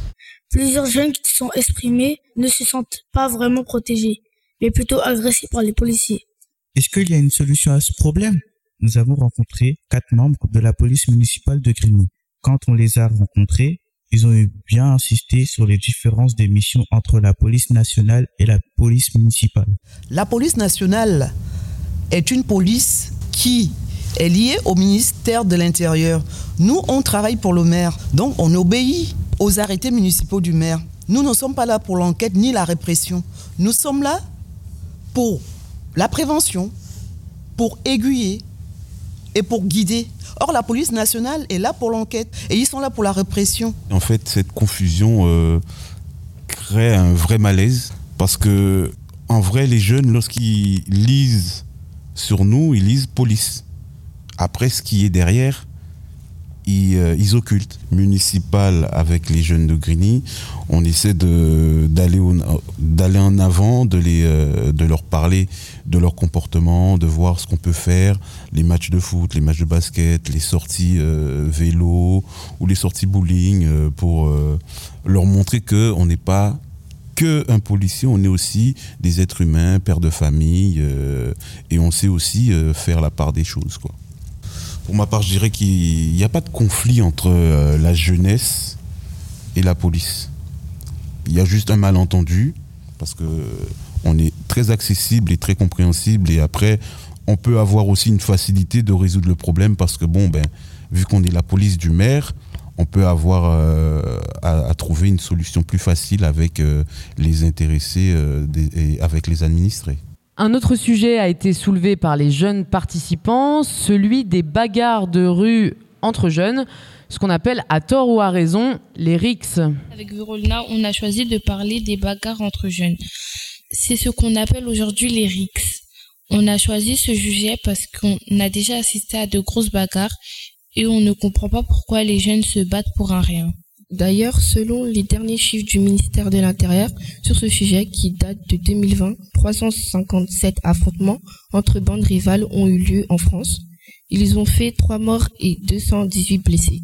Plusieurs jeunes qui sont exprimés ne se sentent pas vraiment protégés, mais plutôt agressés par les policiers. Est-ce qu'il y a une solution à ce problème? Nous avons rencontré quatre membres de la police municipale de Grigny. Quand on les a rencontrés, ils ont bien insisté sur les différences des missions entre la police nationale et la police municipale. La police nationale est une police qui est liée au ministère de l'Intérieur. Nous, on travaille pour le maire, donc on obéit aux arrêtés municipaux du maire. Nous ne sommes pas là pour l'enquête ni la répression. Nous sommes là pour la prévention, pour aiguiller et pour guider. Or, la police nationale est là pour l'enquête et ils sont là pour la répression. En fait, cette confusion euh, crée un vrai malaise parce que, en vrai, les jeunes, lorsqu'ils lisent sur nous, ils lisent police. Après, ce qui est derrière, ils, euh, occultent. Municipal avec les jeunes de Grigny, on essaie d'aller en avant, de, les, euh, de leur parler de leur comportement, de voir ce qu'on peut faire, les matchs de foot, les matchs de basket, les sorties euh, vélo ou les sorties bowling, pour leur montrer qu'on n'est pas un policier, on est aussi des êtres humains, pères de famille, et on sait aussi faire la part des choses. Quoi. Pour ma part, je dirais qu'il n'y a pas de conflit entre euh, la jeunesse et la police. Il y a juste un malentendu, parce que on est très accessible et très compréhensible, et après, on peut avoir aussi une facilité de résoudre le problème, parce que bon, ben, vu qu'on est la police du maire, on peut avoir euh, à, trouver une solution plus facile avec euh, les intéressés euh, et avec les administrés. Un autre sujet a été soulevé par les jeunes participants, celui des bagarres de rue entre jeunes, ce qu'on appelle à tort ou à raison les RICS. Avec Virolna, on a choisi de parler des bagarres entre jeunes. C'est ce qu'on appelle aujourd'hui les RICS. On a choisi ce sujet parce qu'on a déjà assisté à de grosses bagarres et on ne comprend pas pourquoi les jeunes se battent pour un rien. D'ailleurs, selon les derniers chiffres du ministère de l'Intérieur sur ce sujet qui date de 2020, 357 affrontements entre bandes rivales ont eu lieu en France. Ils ont fait 3 morts et 218 blessés.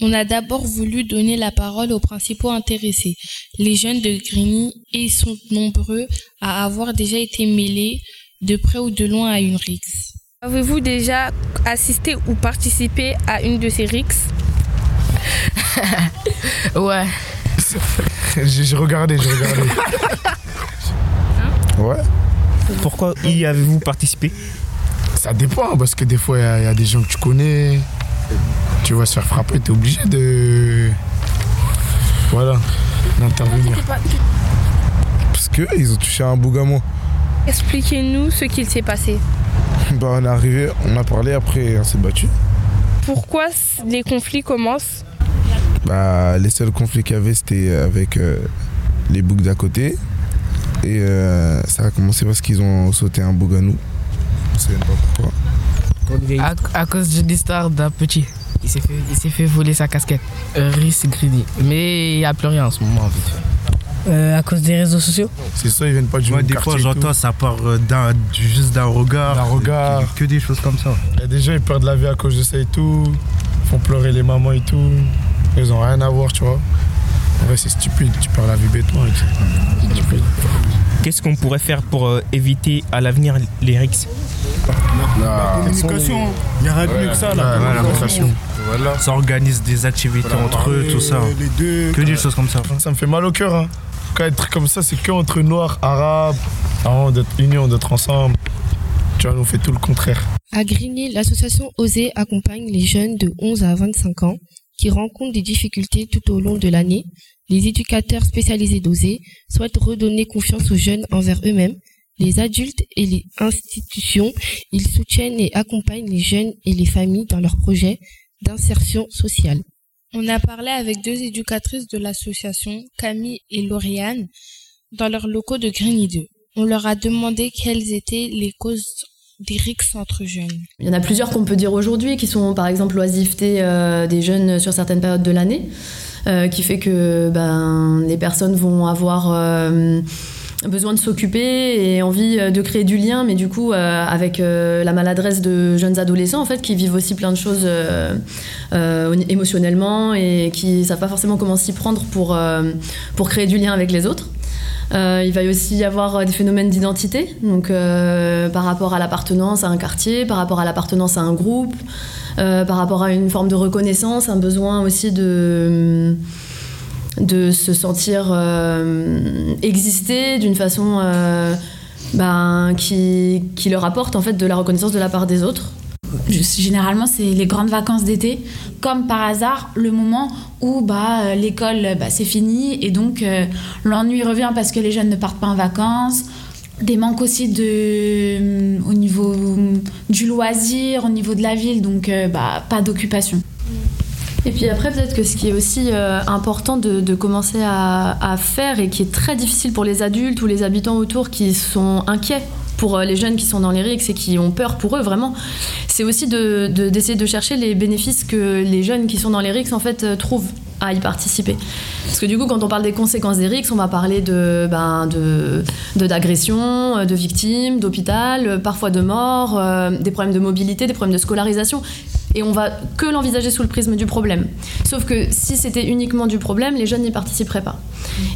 On a d'abord voulu donner la parole aux principaux intéressés, les jeunes de Grigny, et ils sont nombreux à avoir déjà été mêlés de près ou de loin à une rixe. Avez-vous déjà assisté ou participé à une de ces rixes? Ouais. J'ai regardé, j'ai regardé. ouais. Pourquoi y avez-vous participé? Ça dépend, parce que des fois, il y, a des gens que tu connais. Tu vas se faire frapper, tu es obligé de. Voilà, d'intervenir. Parce qu'ils ont touché un bougamo. Expliquez-nous ce qu'il s'est passé. Bah, on est arrivé, on a parlé, après on s'est battu. Pourquoi les conflits commencent? Bah, les seuls conflits qu'il y avait, c'était avec euh, les boucs d'à côté. Et euh, ça a commencé parce qu'ils ont sauté un bouc à nous. On sait pas pourquoi. À, cause d'une histoire d'un petit. Il s'est fait, fait, voler sa casquette. Rhys Greedy. Mais il n'y a plus rien en ce moment en fait. Euh, à cause des réseaux sociaux? C'est ça, ils viennent pas du Moi, des fois, j'entends ça part euh, juste d'un regard. D'un regard. Que, des choses comme ça. Il y a des gens, ils perdent la vie à cause de ça et tout. Ils font pleurer les mamans et tout. Ils ont rien à voir, tu vois. Ouais, c'est stupide, tu perds la vie béton. Qu'est-ce qu'on pourrait faire pour euh, éviter à l'avenir les rixes? La communication, il n'y a rien de mieux que ça, la Ouais, la communication. Voilà. Ça organise des activités entre eux, tout ça. Les deux. Que des choses comme ça. Ça me fait mal au cœur. Hein. Quand être comme ça, c'est que entre noirs, arabes, avant d'être unis, d'être ensemble. Tu vois, on fait tout le contraire. À Grigny, l'association Oser accompagne les jeunes de 11 à 25 ans qui rencontrent des difficultés tout au long de l'année. Les éducateurs spécialisés d'Oser souhaitent redonner confiance aux jeunes envers eux-mêmes. Les adultes et les institutions, ils soutiennent et accompagnent les jeunes et les familles dans leurs projets d'insertion sociale. On a parlé avec deux éducatrices de l'association, Camille et Lauriane, dans leurs locaux de Grigny 2. On leur a demandé quelles étaient les causes des rixes entre jeunes. Il y en a plusieurs qu'on peut dire aujourd'hui, qui sont par exemple l'oisiveté euh, des jeunes sur certaines périodes de l'année, euh, qui fait que ben, les personnes vont avoir euh, besoin de s'occuper et envie de créer du lien, mais du coup avec la maladresse de jeunes adolescents en fait, qui vivent aussi plein de choses émotionnellement et qui savent pas forcément comment s'y prendre pour, pour créer du lien avec les autres. Euh, il va aussi y avoir euh, des phénomènes d'identité, donc euh, par rapport à l'appartenance à un quartier, par rapport à l'appartenance à un groupe, par rapport à une forme de reconnaissance, un besoin aussi de se sentir exister d'une façon ben, qui, qui leur apporte en fait de la reconnaissance de la part des autres. Généralement, c'est les grandes vacances d'été, comme par hasard, le moment où bah, euh, l'école bah, c'est fini et donc euh, l'ennui revient parce que les jeunes ne partent pas en vacances. Des manques aussi de, euh, au niveau du loisir, au niveau de la ville, donc bah, pas d'occupation. Et puis après, peut-être que ce qui est aussi important de, commencer à faire et qui est très difficile pour les adultes ou les habitants autour qui sont inquiets pour euh, les jeunes qui sont dans les RICS et qui ont peur pour eux vraiment, c'est aussi de- de- d'essayer de, chercher les bénéfices que les jeunes qui sont dans les RICS en fait euh, trouvent à y participer. Parce que du coup, quand on parle des conséquences des RICS, on va parler de ben, de d'agressions, euh, de victimes, d'hôpital, parfois de morts, euh, des problèmes de mobilité, des problèmes de scolarisation. Et on va que l'envisager sous le prisme du problème. Sauf que si c'était uniquement du problème, les jeunes n'y participeraient pas.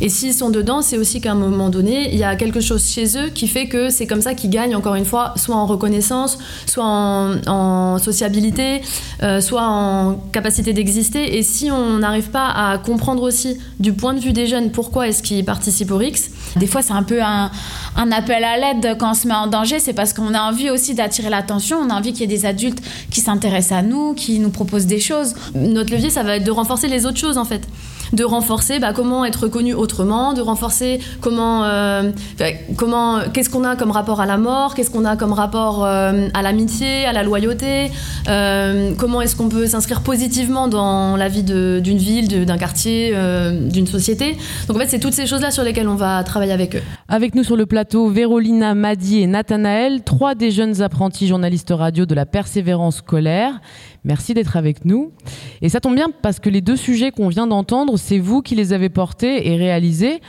Et s'ils sont dedans, c'est aussi qu'à un moment donné, il y a quelque chose chez eux qui fait que c'est comme ça qu'ils gagnent, encore une fois, soit en reconnaissance, soit en, sociabilité, euh, soit en capacité d'exister. Et si on n'arrive pas à comprendre aussi du point de vue des jeunes pourquoi est-ce qu'ils participent au RICS, Des fois, c'est un peu un, un appel à l'aide quand on se met en danger. C'est parce qu'on a envie aussi d'attirer l'attention. On a envie qu'il y ait des adultes qui s'intéressent à nous, qui nous proposent des choses. notre levier, ça va être de renforcer les autres choses en fait. De renforcer bah, comment être reconnu autrement, de renforcer comment, euh, comment, qu'est-ce qu'on a comme rapport à la mort, qu'est-ce qu'on a comme rapport euh, à l'amitié, à la loyauté, euh, comment est-ce qu'on peut s'inscrire positivement dans la vie d'une ville, d'un quartier, euh, d'une société. Donc en fait, c'est toutes ces choses-là sur lesquelles on va travailler avec eux. Avec nous sur le plateau, Vérolina, Madi et Nathanaël, trois des jeunes apprentis journalistes radio de la persévérance scolaire. Merci d'être avec nous. Et ça tombe bien parce que les deux sujets qu'on vient d'entendre, c'est vous qui les avez portés et réalisés.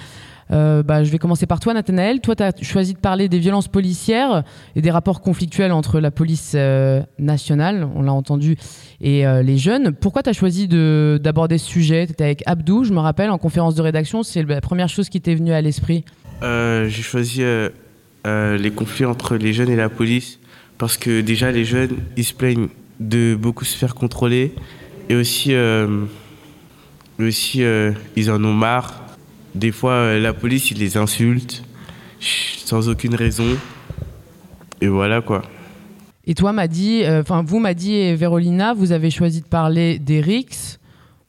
Euh, bah, je vais commencer par toi, Nathanaël. Toi, tu as choisi de parler des violences policières et des rapports conflictuels entre la police euh, nationale, on l'a entendu, et euh, les jeunes. Pourquoi tu as choisi de- d'aborder ce sujet? Tu étais avec Abdou, je me rappelle, en conférence de rédaction. C'est la première chose qui t'est venue à l'esprit. Euh, J'ai choisi euh, euh, les conflits entre les jeunes et la police parce que déjà les jeunes ils se plaignent de beaucoup se faire contrôler et aussi, euh, aussi euh, ils en ont marre. Des fois euh, la police ils les insulte ch- sans aucune raison et voilà quoi. Et toi, Madi, enfin vous, Madi et Vérolina, vous avez choisi de parler des RICS.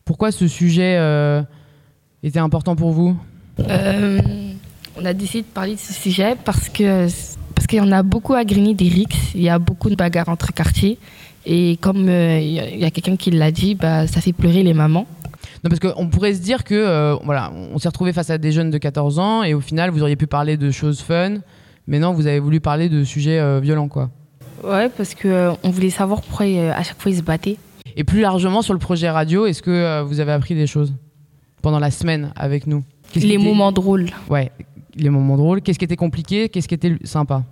Pourquoi ce sujet euh, était important pour vous? Euh, on a décidé de parler de ce sujet parce que parce qu'il y en a beaucoup à Grigny des rixes. Il y a beaucoup de bagarres entre quartiers. Et comme euh, il y a- il y a quelqu'un qui l'a dit, bah, ça fait pleurer les mamans. Non, parce qu'on pourrait se dire que euh, voilà, on s'est retrouvé face à des jeunes de 14 ans et au final, vous auriez pu parler de choses fun, mais non, vous avez voulu parler de sujets euh, violents, quoi. Ouais, parce que euh, on voulait savoir pourquoi euh, à chaque fois ils se battaient. Et plus largement sur le projet radio, est-ce que euh, vous avez appris des choses pendant la semaine avec nous? Les moments drôles. Ouais, les moments drôles. Qu'est-ce qui était compliqué? Qu'est-ce qui était sympa?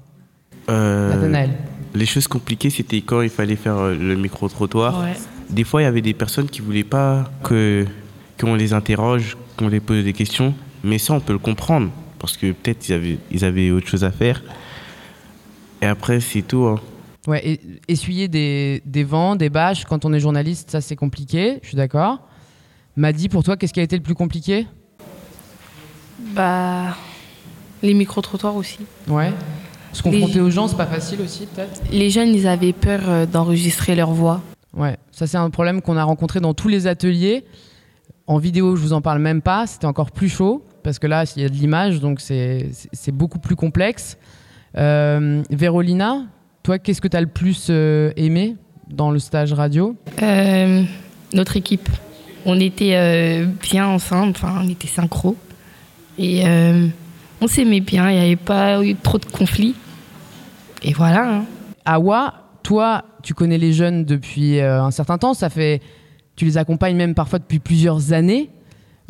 Euh, Nathanaël. les choses compliquées, c'était quand il fallait faire euh, le micro-trottoir. Ouais. Des fois, il y avait des personnes qui voulaient pas que qu'on les interroge, qu'on les pose des questions. Mais ça, on peut le comprendre, parce que peut-être ils avaient, ils avaient autre chose à faire. Et après, c'est tout. hein. Ouais, et- essuyer des, des vents, des bâches, quand on est journaliste, ça c'est compliqué, je suis d'accord. Madi, pour toi, qu'est-ce qui a été le plus compliqué? Bah, les micro-trottoirs aussi. Ouais. Se confronter aux gens, c'est pas facile aussi, peut-être? Les jeunes, ils avaient peur euh, d'enregistrer leur voix. Ouais, ça c'est un problème qu'on a rencontré dans tous les ateliers. En vidéo, je vous en parle même pas, c'était encore plus chaud, parce que là, il y a de l'image, donc c'est beaucoup plus complexe. Euh, Vérolina, toi, qu'est-ce que tu as le plus euh, aimé dans le stage radio? Euh, notre équipe, on était euh, bien ensemble, enfin, on était synchro. Et euh, on s'aimait bien, il n'y avait pas eu trop de conflits. Et voilà. hein. Awa, toi, tu connais les jeunes depuis euh, un certain temps, ça fait, tu les accompagnes même parfois depuis plusieurs années.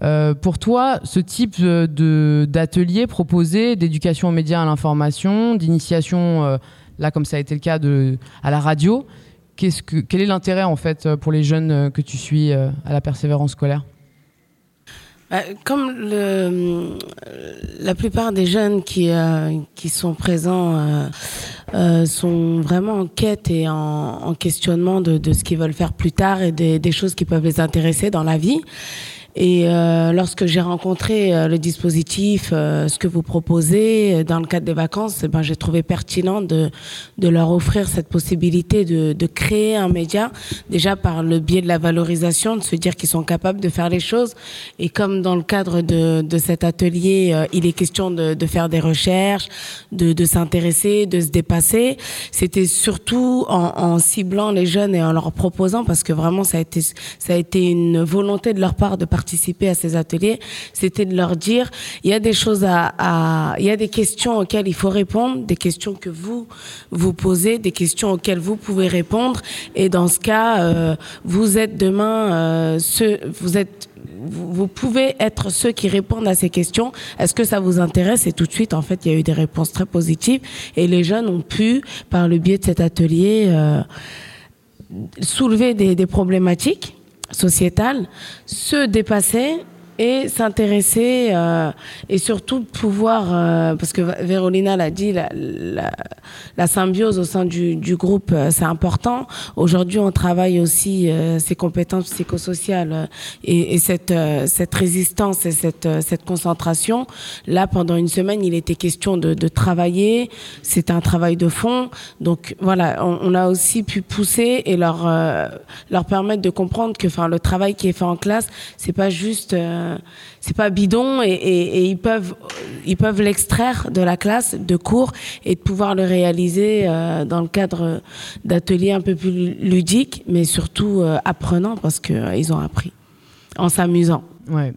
Euh, pour toi, ce type euh, d'atelier proposé d'éducation aux médias, à l'information, d'initiation, là comme ça a été le cas à la radio, quel est l'intérêt en fait pour les jeunes que tu suis à la persévérance scolaire? Comme le, la plupart des jeunes qui, euh, qui sont présents euh, euh, sont vraiment en quête et en, en questionnement de, de ce qu'ils veulent faire plus tard et des, des choses qui peuvent les intéresser dans la vie. Et euh, lorsque j'ai rencontré euh, le dispositif, euh, ce que vous proposez euh, dans le cadre des vacances, eh ben, j'ai trouvé pertinent de, de leur offrir cette possibilité de, de créer un média, déjà par le biais de la valorisation, de se dire qu'ils sont capables de faire les choses. Et comme dans le cadre de, de cet atelier, euh, il est question de, de faire des recherches, de, de s'intéresser, de se dépasser, c'était surtout en, en ciblant les jeunes et en leur proposant, parce que vraiment ça a été, ça a été une volonté de leur part de participer à ces ateliers, c'était de leur dire, il y a des choses à, à- il y a des questions auxquelles il faut répondre, des questions que vous vous posez, des questions auxquelles vous pouvez répondre, et dans ce cas, euh, vous êtes demain euh, ceux, vous êtes vous pouvez être ceux qui répondent à ces questions. Est-ce que ça vous intéresse? Et tout de suite, en fait, il y a eu des réponses très positives. Et les jeunes ont pu, par le biais de cet atelier, euh, soulever des, des problématiques sociétales, se dépasser et s'intéresser euh, et surtout pouvoir, euh, parce que Vérolina l'a dit, la, symbiose au sein du, groupe, euh, c'est important. Aujourd'hui, on travaille aussi ces compétences psychosociales et, et cette, cette résistance et cette, cette concentration. Là, pendant une semaine, il était question de, travailler. C'est un travail de fond. Donc voilà, on, a aussi pu pousser et leur, leur permettre de comprendre que le travail qui est fait en classe, c'est pas juste... c'est pas bidon et, ils peuvent ils peuvent l'extraire de la classe de cours et de pouvoir le réaliser euh, dans le cadre d'ateliers un peu plus ludiques mais surtout euh, apprenants parce que euh, ils ont appris en s'amusant. Ouais.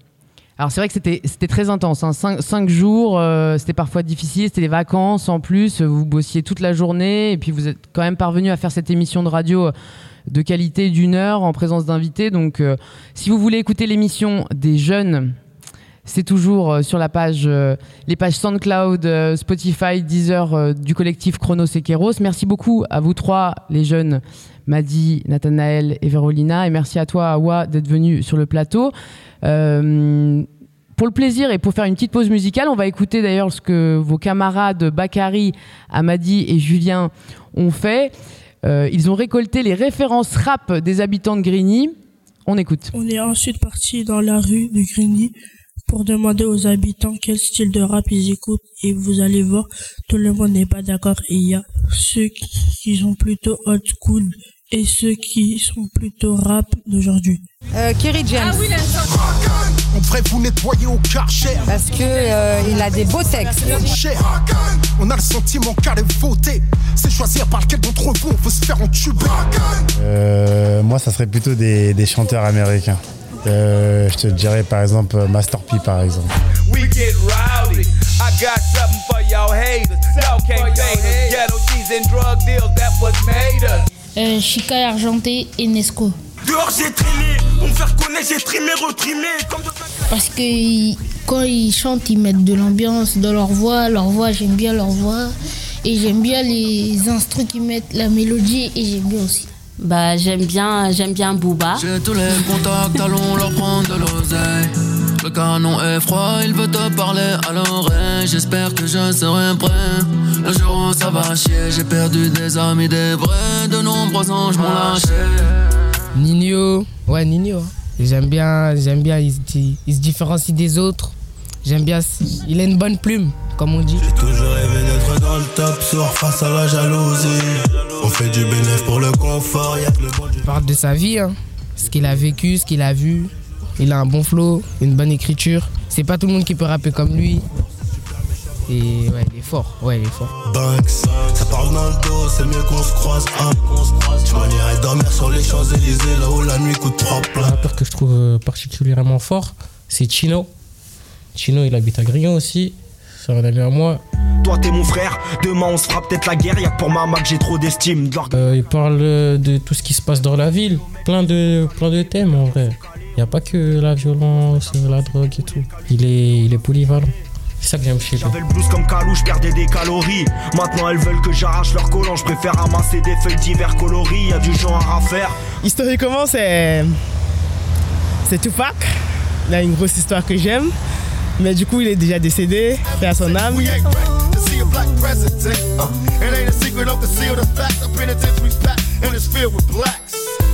Alors c'est vrai que c'était c'était très intense. Hein. Cinq, jours, euh, c'était parfois difficile. C'était les vacances en plus. Vous bossiez toute la journée et puis vous êtes quand même parvenu à faire cette émission de radio de qualité d'une heure en présence d'invités. Donc euh, si vous voulez écouter l'émission des jeunes, c'est toujours euh, sur la page, euh, les pages SoundCloud, Spotify, Deezer du collectif Chronos et. Merci beaucoup à vous trois, les jeunes, Madi, Nathanaël et Vérolina. Et merci à toi, Awa, d'être venu sur le plateau. Pour le plaisir et pour faire une petite pause musicale, on va écouter d'ailleurs ce que vos camarades Bakary, Amadi et Julien ont fait. Euh, ils ont récolté les références rap des habitants de Grigny. On écoute. On est ensuite parti dans la rue de Grigny pour demander aux habitants quel style de rap ils écoutent et vous allez voir, tout le monde n'est pas d'accord et il y a ceux qui sont plutôt old school et ceux qui sont plutôt rap d'aujourd'hui. Euh, Kerry James. On devrait vous nettoyer au karcher. Parce que euh, il a des beaux textes. On a le sentiment qu'aller voter, c'est choisir par lequel d'entre vous on veut se faire entuber. Euh, moi, ça serait plutôt des, des chanteurs américains. Euh, je te dirais par exemple Master P par exemple. Euh, Chica Argenté et Nesco. Dehors j'ai traîné, pour me faire connaître j'ai trimé, retrimé. Comme de... Parce que ils- quand ils chantent, ils mettent de l'ambiance dans leur voix. Leur voix, j'aime bien leur voix. Et j'aime bien les instruments qu'ils mettent, la mélodie, et j'aime bien aussi. Bah j'aime bien, j'aime bien Booba. J'ai tous les contacts, allons leur prendre de l'oseille. Le canon est froid, il veut te parler à l'oreille. J'espère que je serai prêt. Le jour où ça va chier, j'ai perdu des amis, des vrais. De nombreux anges m'ont lâché. Nino, ouais Nino. hein. J'aime bien, j'aime bien, il se, dit- il se différencie des autres. J'aime bien, il a une bonne plume, comme on dit. Toujours rêvé d'être dans le top sur face à la jalousie. On fait du bénéfice pour le confort, y'a que le bon Dieu. Il parle de sa vie, hein. ce qu'il a vécu, ce qu'il a vu. Il a un bon flow, une bonne écriture. C'est pas tout le monde qui peut rapper comme lui. Et ouais, il est fort, ouais, il est fort. Banks, ça parle dans le dos, c'est mieux qu'on se croise. Hein. Tu m'en irais dormir sur les Champs-Élysées, là où la nuit coûte trois plats. rappeur que je trouve euh, particulièrement fort, c'est Chino. Chino, il habite à Grillon aussi. C'est un ami à moi. Toi t'es mon frère, demain on se fera peut-être la guerre, y'a que pour ma que j'ai trop d'estime. de Euh, il parle de tout ce qui se passe dans la ville. Plein de, plein de thèmes en vrai. Il n'y a pas que la violence, la drogue et tout. Il est, il est polyvalent. C'est ça que j'aime chez lui. J'avais le blues comme Calou, je perdais des calories. Maintenant elles veulent que j'arrache leur collant, je préfère ramasser des feuilles d'hiver coloris, y'a du genre à faire. Historiquement, c'est. C'est Tupac. Il a une grosse histoire que j'aime. Mais du coup, il est déjà décédé. Fait à son âme.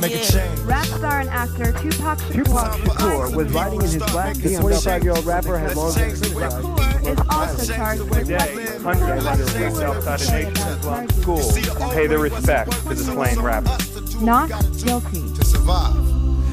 Make a change. Rap star and actor Tupac Tupac Shakur Shakur was riding in his black The 25-year-old rapper had long been is also charged with Today, hundreds of underage outside of Nation Islam school pay their respects to the slain rapper. not guilty. to survive.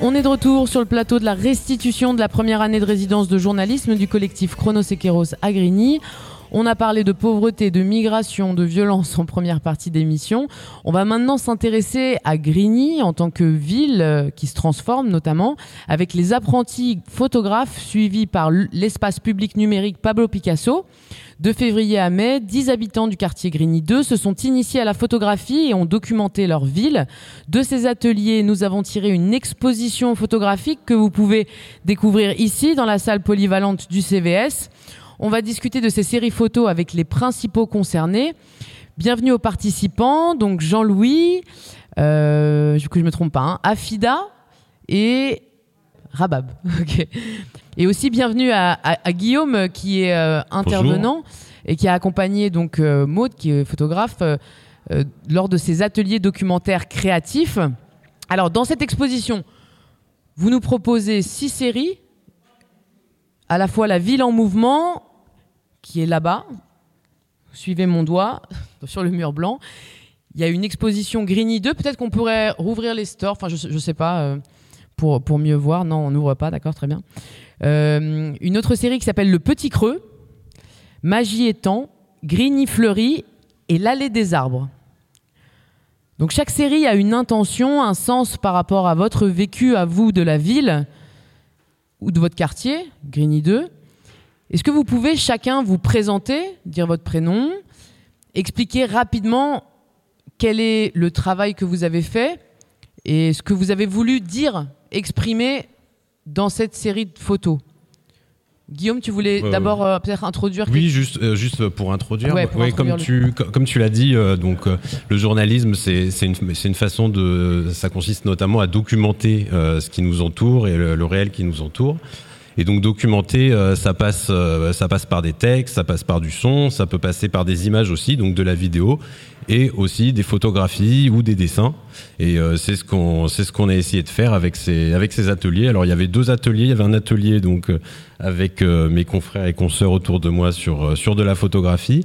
On est de retour sur le plateau de la restitution de la première année de résidence de journalisme du collectif Chronosequeros à Grigny. On a parlé de pauvreté, de migration, de violence en première partie d'émission. On va maintenant s'intéresser à Grigny en tant que ville euh, qui se transforme notamment avec les apprentis photographes suivis par l'espace public numérique Pablo Picasso. De février à mai, 10 habitants du quartier Grigny 2 se sont initiés à la photographie et ont documenté leur ville. De ces ateliers, nous avons tiré une exposition photographique que vous pouvez découvrir ici dans la salle polyvalente du CVS. On va discuter de ces séries photos avec les principaux concernés. Bienvenue aux participants, donc Jean-Louis, euh, que je me trompe pas, hein, Afida et Rabab. Et aussi bienvenue à, à- à Guillaume qui est euh, intervenant et qui a accompagné donc euh, Maud qui est photographe euh, lors de ses ateliers documentaires créatifs. Alors dans cette exposition, vous nous proposez six séries, à la fois la ville en mouvement qui est là-bas. Suivez mon doigt sur le mur blanc. Il y a une exposition Grigny 2. Peut-être qu'on pourrait rouvrir les stores. Enfin, je, ne sais pas. euh, pour, pour mieux voir. Non, on n'ouvre pas. D'accord, très bien. Euh, une autre série qui s'appelle Le Petit Creux, Magie Temps, Grigny Fleury et L'Allée des Arbres. Donc chaque série a une intention, un sens par rapport à votre vécu à vous de la ville ou de votre quartier, Grigny 2. Est-ce que vous pouvez chacun vous présenter, dire votre prénom, expliquer rapidement quel est le travail que vous avez fait et ce que vous avez voulu dire, exprimer dans cette série de photos? Guillaume, tu voulais Euh, d'abord euh, peut-être introduire Oui, juste, euh, juste pour introduire. Ouais, pour Ouais, introduire comme, tu, co- comme tu l'as dit, donc, le journalisme, c'est une, façon de. Ça consiste notamment à documenter ce qui nous entoure et le, le réel qui nous entoure. Et donc documenter, euh, ça passe, euh, ça passe par des textes, ça passe par du son, ça peut passer par des images aussi, donc de la vidéo, et aussi des photographies ou des dessins. Et euh, c'est ce qu'on, c'est ce qu'on a essayé de faire avec ces, avec ces ateliers. Alors il y avait deux ateliers. Il y avait un atelier donc avec mes confrères et consoeurs autour de moi sur sur de la photographie.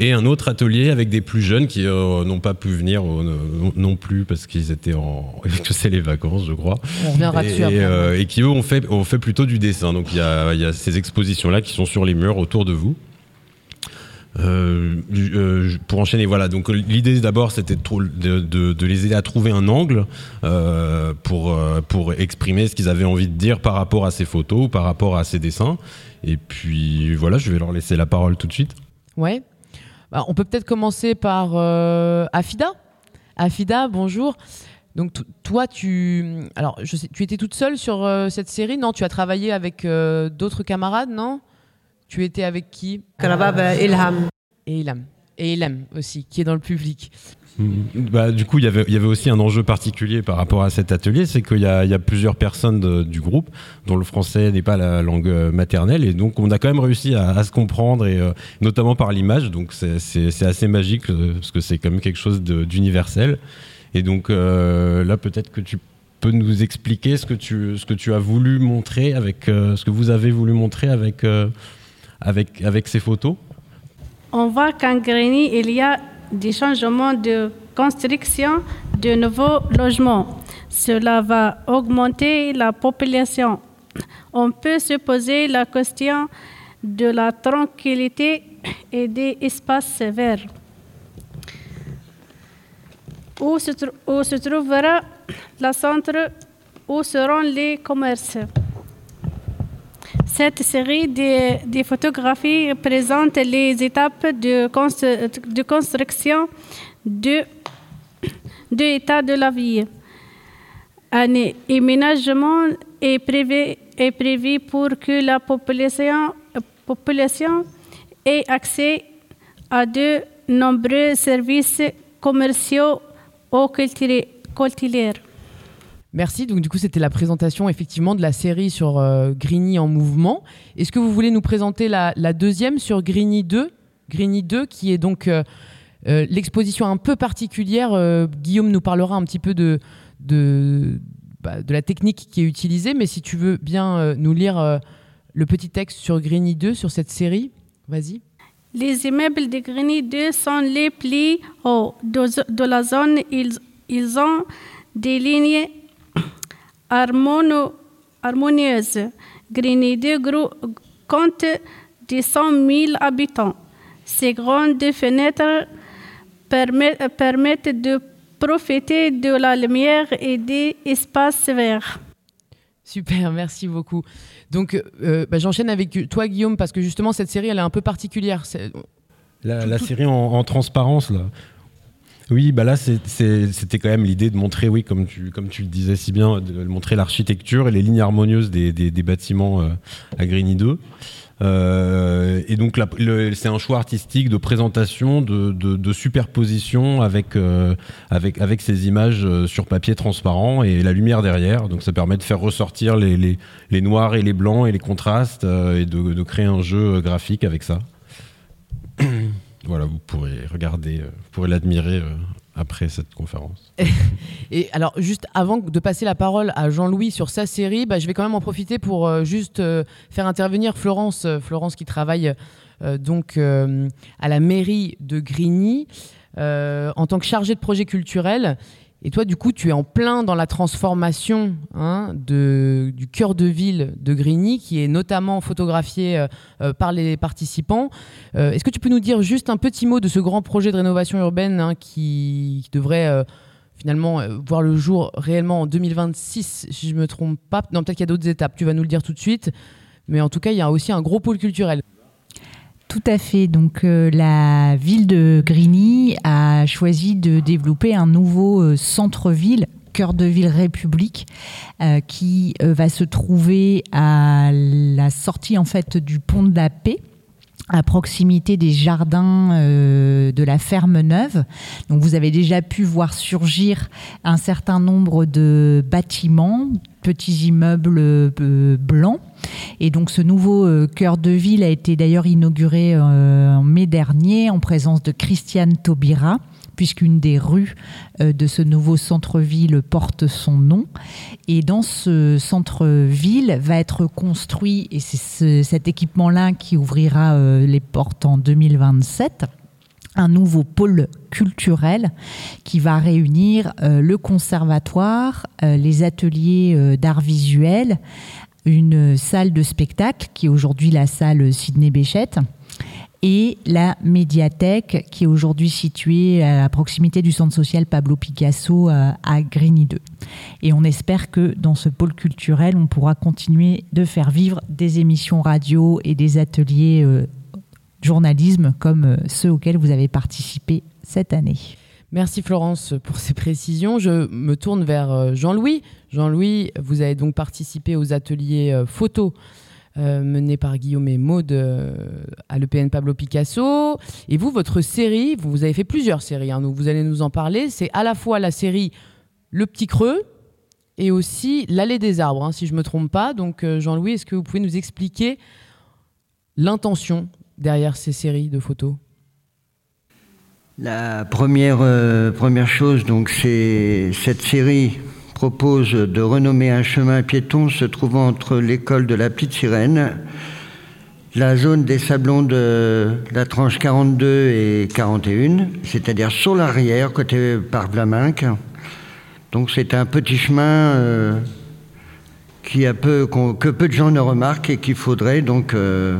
Et un autre atelier avec des plus jeunes qui euh, n'ont pas pu venir euh, non- plus parce qu'ils étaient en que c'est les vacances, je crois. On reviendra et, dessus après. et, euh, et qui eux ont fait ont fait plutôt du dessin. Donc il y a, y a ces expositions là qui sont sur les murs autour de vous. Pour enchaîner, voilà. Donc l'idée d'abord, c'était de, les aider à trouver un angle pour pour exprimer ce qu'ils avaient envie de dire par rapport à ces photos, ou par rapport à ces dessins. Et puis voilà, je vais leur laisser la parole tout de suite. Ouais. Bah, on peut peut-être commencer par euh, Afida. Afida, bonjour. Donc toi, tu, alors je sais, tu étais toute seule sur euh, cette série, non Tu as travaillé avec euh, d'autres camarades, non? Tu étais avec qui? Karabab, Ilham. Et Ilham. Et Ilham aussi, qui est dans le public. Bah, du coup, il y avait- aussi un enjeu particulier par rapport à cet atelier, c'est qu'il y, a plusieurs personnes du groupe dont le français n'est pas la langue euh, maternelle, et donc on a quand même réussi à, se comprendre, et euh, notamment par l'image. Donc c'est- assez magique euh, parce que c'est quand même quelque chose d'universel. Et donc là, peut-être que tu peux nous expliquer ce que tu as voulu montrer avec ce que vous avez voulu montrer avec ces photos? On voit qu'en Grigny, il y a des changements de construction de nouveaux logements. Cela va augmenter la population. On peut se poser la question de la tranquillité et des espaces verts. Où se, trouvera le centre? Où seront les commerces? Cette série de, photographies présente les étapes de, constru- de construction de, l'état de la vie. Un prévu, est prévu pour que la population, population ait accès à de nombreux services commerciaux ou culturels. Merci. Donc du coup, c'était la présentation effectivement de la série sur euh, Grigny en mouvement. Est-ce que vous voulez nous présenter la, la deuxième sur Grigny 2 Grigny 2 qui est donc euh, euh, l'exposition un peu particulière. Euh, Guillaume nous parlera un petit peu de, bah, de la technique qui est utilisée. Mais si tu veux bien nous lire le petit texte sur Grigny 2, sur cette série, vas-y. Les immeubles de Grigny 2 sont les plus hauts de, de la zone. Ils, ils ont des lignes harmono- 2 gros- compte 100 000 habitants. Ces grandes fenêtres permettent, permettent de profiter de la lumière et des espaces verts. Super, merci beaucoup. Donc, euh, bah, j'enchaîne avec toi, Guillaume, parce que justement, cette série, elle est un peu particulière. La, la série en, en transparence, là. Oui, bah là, c'était quand même l'idée de montrer, oui, comme tu, le disais si bien, de montrer l'architecture et les lignes harmonieuses des, bâtiments euh, à Grigny 2. Euh, et donc, c'est un choix artistique de présentation, de, superposition avec, euh, avec, ces images sur papier transparent et la lumière derrière. Donc, ça permet de faire ressortir les, noirs et les blancs et les contrastes et de, créer un jeu graphique avec ça. voilà, vous pourrez regarder, euh, vous pourrez l'admirer euh, après cette conférence. Et alors, juste avant de passer la parole à Jean-Louis sur sa série, bah, je vais quand même en profiter pour euh, juste faire intervenir Florence, Florence qui travaille donc à la mairie de Grigny en tant que chargée de projet culturel. Et toi, du coup, tu es en plein dans la transformation hein, du cœur de ville de Grigny, qui est notamment photographié euh, euh, par les participants. Euh, Est-ce que tu peux nous dire juste un petit mot de ce grand projet de rénovation urbaine hein, qui, devrait finalement voir le jour réellement en 2026, si je me trompe pas? Non, peut-être qu'il y a d'autres étapes, tu vas nous le dire tout de suite. Mais en tout cas, il y a aussi un gros pôle culturel. Tout à fait. Donc euh, la ville de Grigny a choisi de développer un nouveau euh, centre-ville cœur de ville République euh, qui va se trouver à la sortie en fait du pont de la Paix à proximité des jardins euh, de la ferme neuve. Donc vous avez déjà pu voir surgir un certain nombre de bâtiments, petits immeubles euh, blancs. Et donc ce nouveau euh, cœur de ville a été d'ailleurs inauguré en mai dernier en présence de Christiane Taubira puisqu'une des rues euh, de ce nouveau centre-ville porte son nom. Et dans ce centre-ville va être construit, et c'est ce- cet équipement-là qui ouvrira euh, les portes en 2027, un nouveau pôle culturel qui va réunir euh, le conservatoire, les ateliers d'art visuel, une salle de spectacle qui est aujourd'hui la salle Sidney Béchette et la médiathèque qui est aujourd'hui située à proximité du centre social Pablo Picasso euh, à Grigny 2. Et on espère que dans ce pôle culturel, on pourra continuer de faire vivre des émissions radio et des ateliers euh, journalisme comme euh, ceux auxquels vous avez participé cette année. Merci Florence pour ces précisions. Je me tourne vers Jean-Louis. Jean-Louis, vous avez donc participé aux ateliers photos euh, menés par Guillaume et Maude euh, à l'EPN Pablo Picasso. Et vous, votre série, vous avez fait plusieurs séries, hein, donc vous allez nous en parler. C'est à la fois la série Le Petit Creux et aussi L'Allée des Arbres, hein, si je ne me trompe pas. Donc euh, Jean-Louis, est-ce que vous pouvez nous expliquer l'intention derrière ces séries de photos? La première, première chose, donc, c'est cette série propose de renommer un chemin piéton se trouvant entre l'école de la Petite Sirène, la zone des sablons de la tranche 42 et 41, c'est-à-dire sur l'arrière, côté par Blaminck. Donc c'est un petit chemin euh, qui a peu, que peu de gens ne remarquent et qu'il faudrait donc euh,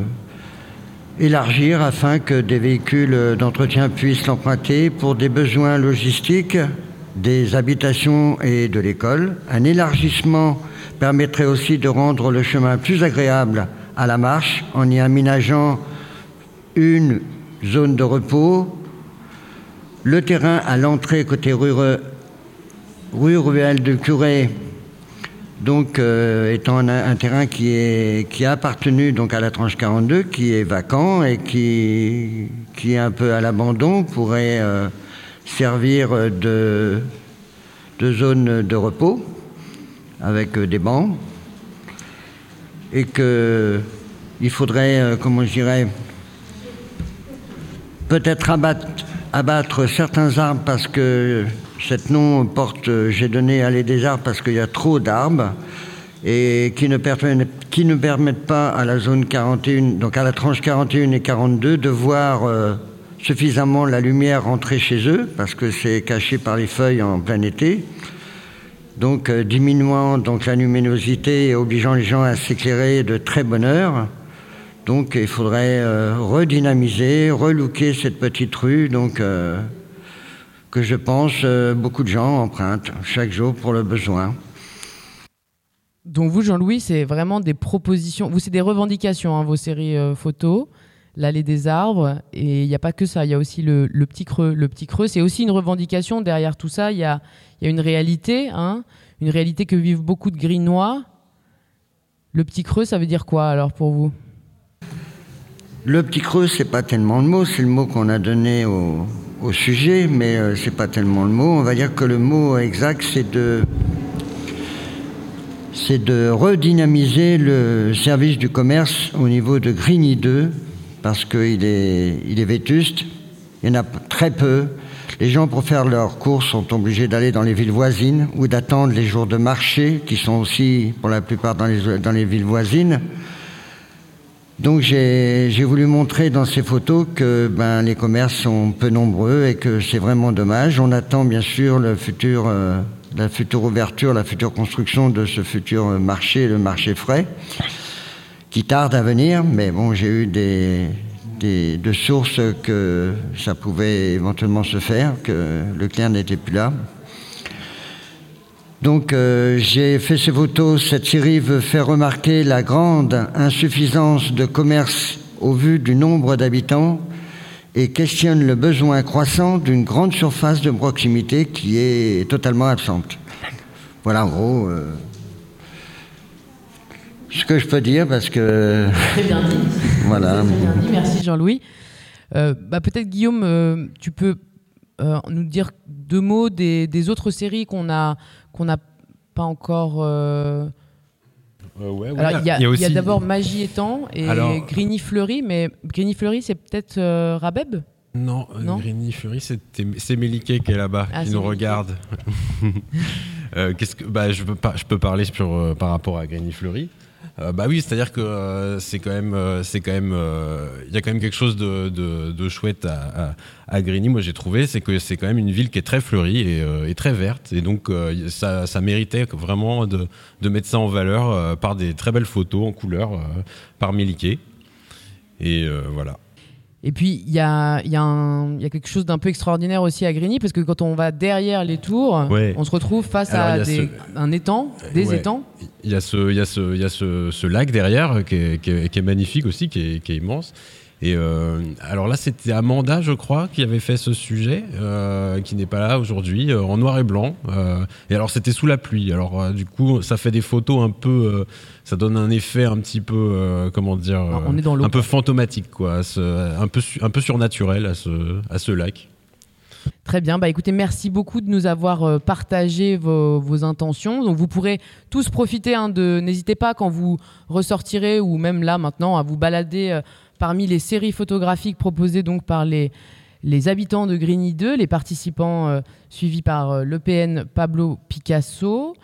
élargir afin que des véhicules d'entretien puissent l'emprunter pour des besoins logistiques des habitations et de l'école. Un élargissement permettrait aussi de rendre le chemin plus agréable à la marche en y aménageant une zone de repos, le terrain à l'entrée côté rue, Re- rue Ruelle de Curé donc euh, étant un, un terrain qui, est, qui a appartenu donc à la tranche 42, qui est vacant et qui, qui est un peu à l'abandon, pourrait euh, servir de, de zone de repos avec euh, des bancs. Et que il faudrait, euh, comment je dirais, peut-être abattre, abattre certains arbres parce que cette nom porte, euh, j'ai donné allée des arbres parce qu'il y a trop d'arbres et qui ne, permettent, qui ne permettent pas à la zone 41, donc à la tranche 41 et 42, de voir euh, suffisamment la lumière rentrer chez eux parce que c'est caché par les feuilles en plein été. Donc euh, diminuant donc la luminosité et obligeant les gens à s'éclairer de très bonne heure. Donc il faudrait euh, redynamiser, relooker cette petite rue, donc euh, que je pense beaucoup de gens empruntent chaque jour pour le besoin. Donc vous, Jean-Louis, c'est vraiment des propositions. Vous, c'est des revendications, hein, vos séries photos, l'allée des arbres. Et il n'y a pas que ça. Il y a aussi le, petit creux. Le petit creux, c'est aussi une revendication. Derrière tout ça, il y a, une réalité, hein, une réalité que vivent beaucoup de grinois. Le petit creux, ça veut dire quoi alors pour vous? Le petit creux, c'est pas tellement le mot, c'est le mot qu'on a donné au, au sujet, mais euh, c'est pas tellement le mot. On va dire que le mot exact, c'est de c'est de redynamiser le service du commerce au niveau de Grigny 2, parce qu'il est, il est vétuste, il y en a très peu. Les gens, pour faire leurs courses, sont obligés d'aller dans les villes voisines ou d'attendre les jours de marché, qui sont aussi, pour la plupart, dans les, villes voisines. Donc j'ai voulu montrer dans ces photos que ben, les commerces sont peu nombreux et que c'est vraiment dommage. On attend bien sûr euh, la future ouverture, la future construction de ce futur marché, le marché frais, qui tarde à venir. Mais bon, j'ai eu des, des, de sources que ça pouvait éventuellement se faire, que le client n'était plus là. Donc euh, j'ai fait ces photos. Cette série veut faire remarquer la grande insuffisance de commerce au vu du nombre d'habitants et questionne le besoin croissant d'une grande surface de proximité qui est totalement absente. Voilà en gros euh, ce que je peux dire parce que... Très bien dit. voilà. Très bien dit. Merci Jean-Louis. Euh, bah, Peut-être Guillaume, euh, tu peux euh, nous dire deux mots des, des autres séries qu'on a qu'on n'a pas encore. euh, Euh, ouais, ouais, Alors, il y a, il y a aussi- il y a d'abord Magie et Temps et Alors- Grigny Fleury, mais Grigny Fleury, c'est peut-être euh, Rabeb? Non, Non? Grigny c'était- c'est Méliquet qui est là-bas, Ah, qui nous Méliquet. regarde. Euh, qu'est-ce que, bah, je, peux pas, je peux parler sur, euh, par rapport à Grigny Fleury. Euh, bah oui, c'est-à-dire que euh, c'est quand même, euh, c'est quand même, il y a quand même quelque chose de, de- chouette à, à, Grigny. Moi, j'ai trouvé, c'est que c'est quand même une ville qui est très fleurie et, très verte, et donc ça, méritait vraiment de, de mettre ça en valeur par des très belles photos en couleur par Méliquet. Et voilà. Et puis, il y a, il y, a un- il y a quelque chose d'un peu extraordinaire aussi à Grigny, parce que quand on va derrière les tours, Ouais. on se retrouve face Alors, à des- ce- un étang, des Ouais. étangs. Il y a ce, il y a ce, il y a ce, ce lac derrière euh, qui est, qui est- qui est magnifique aussi, qui est, qui est immense. Et euh, alors là, c'était Amanda, je crois, qui avait fait ce sujet, euh, qui n'est pas là aujourd'hui, euh, en noir et blanc. Et alors, c'était sous la pluie. Alors, du coup, ça fait des photos un peu. ça donne un effet un petit peu, comment dire, Ah, on est dans l'eau, un peu fantomatique, quoi, ce- un peu, un peu surnaturel à ce, à ce lac. Très bien. Bah, écoutez, merci beaucoup de nous avoir euh, partagé vos, vos intentions. Donc, vous pourrez tous profiter hein, de. N'hésitez pas quand vous ressortirez ou même là maintenant à vous balader euh, parmi les séries photographiques proposées donc par les les habitants de Grigny 2, les participants euh, suivis par euh, l'EPN Pablo Picasso.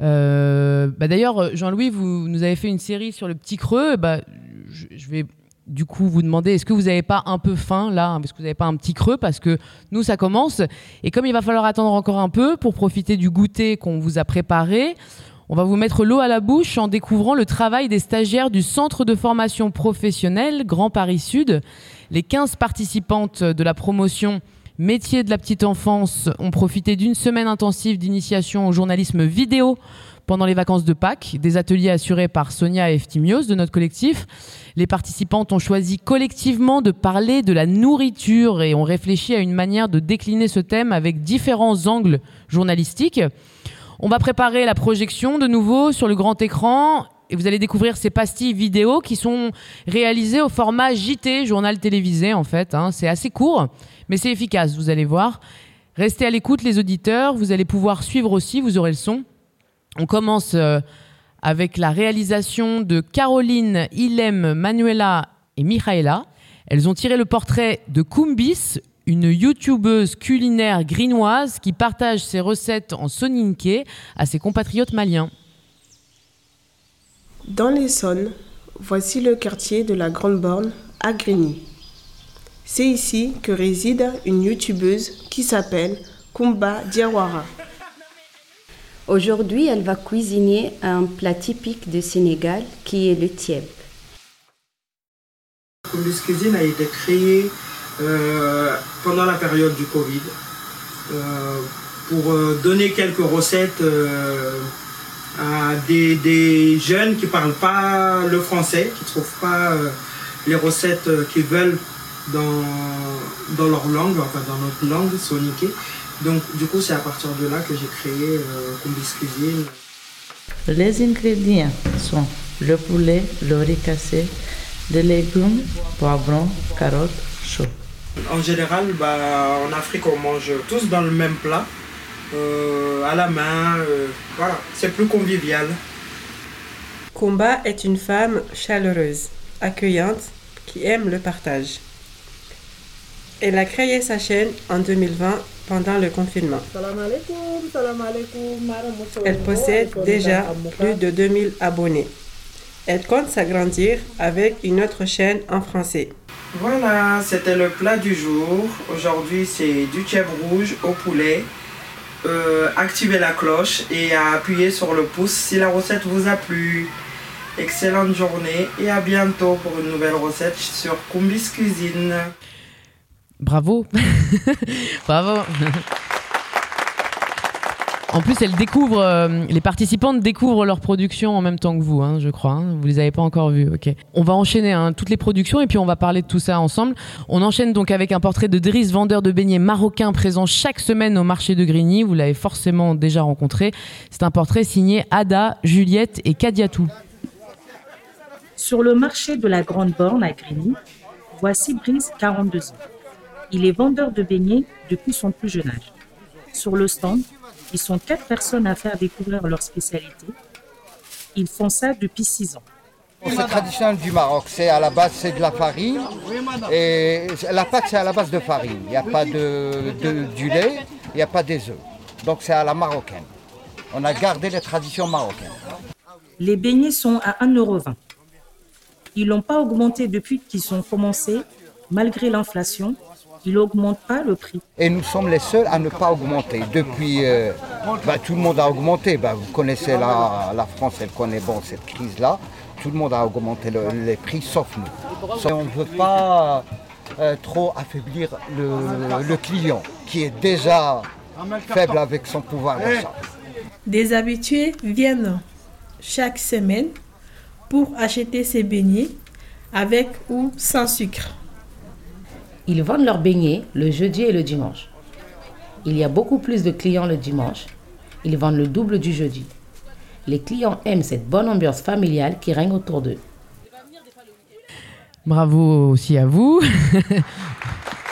Euh, bah, D'ailleurs, Jean-Louis, vous nous avez fait une série sur le petit creux. Bah, je, vais du coup vous demander, est-ce que vous n'avez pas un peu faim là hein, Est-ce que vous n'avez pas un petit creux Parce que nous, ça commence. Et comme il va falloir attendre encore un peu pour profiter du goûter qu'on vous a préparé, on va vous mettre l'eau à la bouche en découvrant le travail des stagiaires du Centre de formation professionnelle Grand Paris Sud. Les 15 participantes de la promotion Métiers de la petite enfance ont profité d'une semaine intensive d'initiation au journalisme vidéo pendant les vacances de Pâques, des ateliers assurés par Sonia Eftimios de notre collectif. Les participantes ont choisi collectivement de parler de la nourriture et ont réfléchi à une manière de décliner ce thème avec différents angles journalistiques. On va préparer la projection de nouveau sur le grand écran et vous allez découvrir ces pastilles vidéo qui sont réalisées au format JT, journal télévisé en fait. hein. C'est assez court, mais c'est efficace, vous allez voir. Restez à l'écoute les auditeurs, vous allez pouvoir suivre aussi, vous aurez le son. On commence euh, avec la réalisation de Caroline, Ilem, Manuela et Michaela. Elles ont tiré le portrait de Kumbis, une youtubeuse culinaire grinoise qui partage ses recettes en soninké à ses compatriotes maliens. Dans l'Essonne, voici le quartier de la Grande Borne à Grigny. C'est ici que réside une youtubeuse qui s'appelle Kumba Diawara. Aujourd'hui, elle va cuisiner un plat typique du Sénégal qui est le tieb. Cuisine a été créé euh, pendant la période du Covid euh, pour euh, donner quelques recettes à des, jeunes qui ne parlent pas le français, qui ne trouvent pas les recettes qu'ils veulent dans, dans leur langue, enfin dans notre langue, soniquée. Donc du coup, c'est à partir de là que j'ai créé Combis Cuisine. Les ingrédients sont le poulet, le riz cassé, des légumes, poivrons, carottes, choux. En général, bah, en Afrique, on mange tous dans le même plat, euh, à la main. euh, voilà, c'est plus convivial. Kumba est une femme chaleureuse, accueillante, qui aime le partage. Elle a créé sa chaîne en 2020 pendant le confinement. Elle possède déjà plus de 2000 abonnés. Elle compte s'agrandir avec une autre chaîne en français. Voilà, c'était le plat du jour. Aujourd'hui, c'est du tièbre rouge au poulet. Euh, activez la cloche et à appuyer sur le pouce si la recette vous a plu. Excellente journée et à bientôt pour une nouvelle recette sur Kumbis Cuisine. Bravo Bravo En plus, elles découvrent, euh, les participantes découvrent leur production en même temps que vous, hein, je crois. hein. Vous les avez pas encore vues. On va enchaîner hein, toutes les productions et puis on va parler de tout ça ensemble. On enchaîne donc avec un portrait de Driss, vendeur de beignets marocain présent chaque semaine au marché de Grigny. Vous l'avez forcément déjà rencontré. C'est un portrait signé Ada, Juliette et Kadiatou. Sur le marché de la Grande Borne à Grigny, voici Brice, 42 ans. Il est vendeur de beignets depuis son plus jeune âge. Sur le stand, ils sont quatre personnes à faire découvrir leur spécialité. Ils font ça depuis six ans. C'est traditionnel du Maroc. C'est à la base c'est de la farine et la pâte c'est à la base de farine. Il n'y a pas de, de- du lait, il n'y a pas des œufs. Donc c'est à la marocaine. On a gardé les traditions marocaines. Les beignets sont à 1,20€. Ils n'ont pas augmenté depuis qu'ils ont commencé, malgré l'inflation. Ils n'augmentent pas le prix. Et nous sommes les seuls à ne pas augmenter. Depuis, euh, bah, tout le monde a augmenté. Bah, vous connaissez la, la France, elle connaît bon cette crise-là. Tout le monde a augmenté le- les prix, sauf nous. On ne veut pas euh, trop affaiblir le, le client, qui est déjà faible avec son pouvoir d'achat. Des habitués viennent chaque semaine pour acheter ces beignets avec ou sans sucre. Ils vendent leurs beignets le jeudi et le dimanche. Il y a beaucoup plus de clients le dimanche. Ils vendent le double du jeudi. Les clients aiment cette bonne ambiance familiale qui règne autour d'eux. Bravo aussi à vous.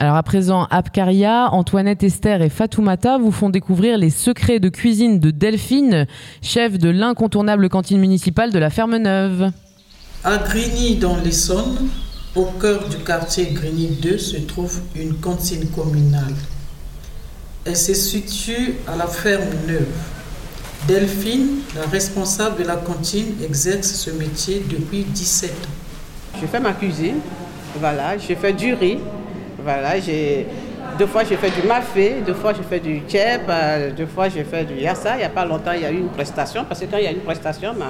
Alors à présent, Abkaria, Antoinette Esther et Fatoumata vous font découvrir les secrets de cuisine de Delphine, chef de l'incontournable cantine municipale de la Ferme Neuve. À Grigny, dans l'Essonne, au cœur du quartier Grigny 2, se trouve une cantine communale. Elle se situe à la ferme Neuve. Delphine, la responsable de la cantine, exerce ce métier depuis 17 ans. Je fais ma cuisine, voilà, je fais du riz, voilà, j'ai deux fois j'ai fait du mafé, deux fois j'ai fait du tchèp, euh, deux fois j'ai fait du yassa. Il n'y a pas longtemps, il y a eu une prestation, parce que quand il y a une prestation, ma,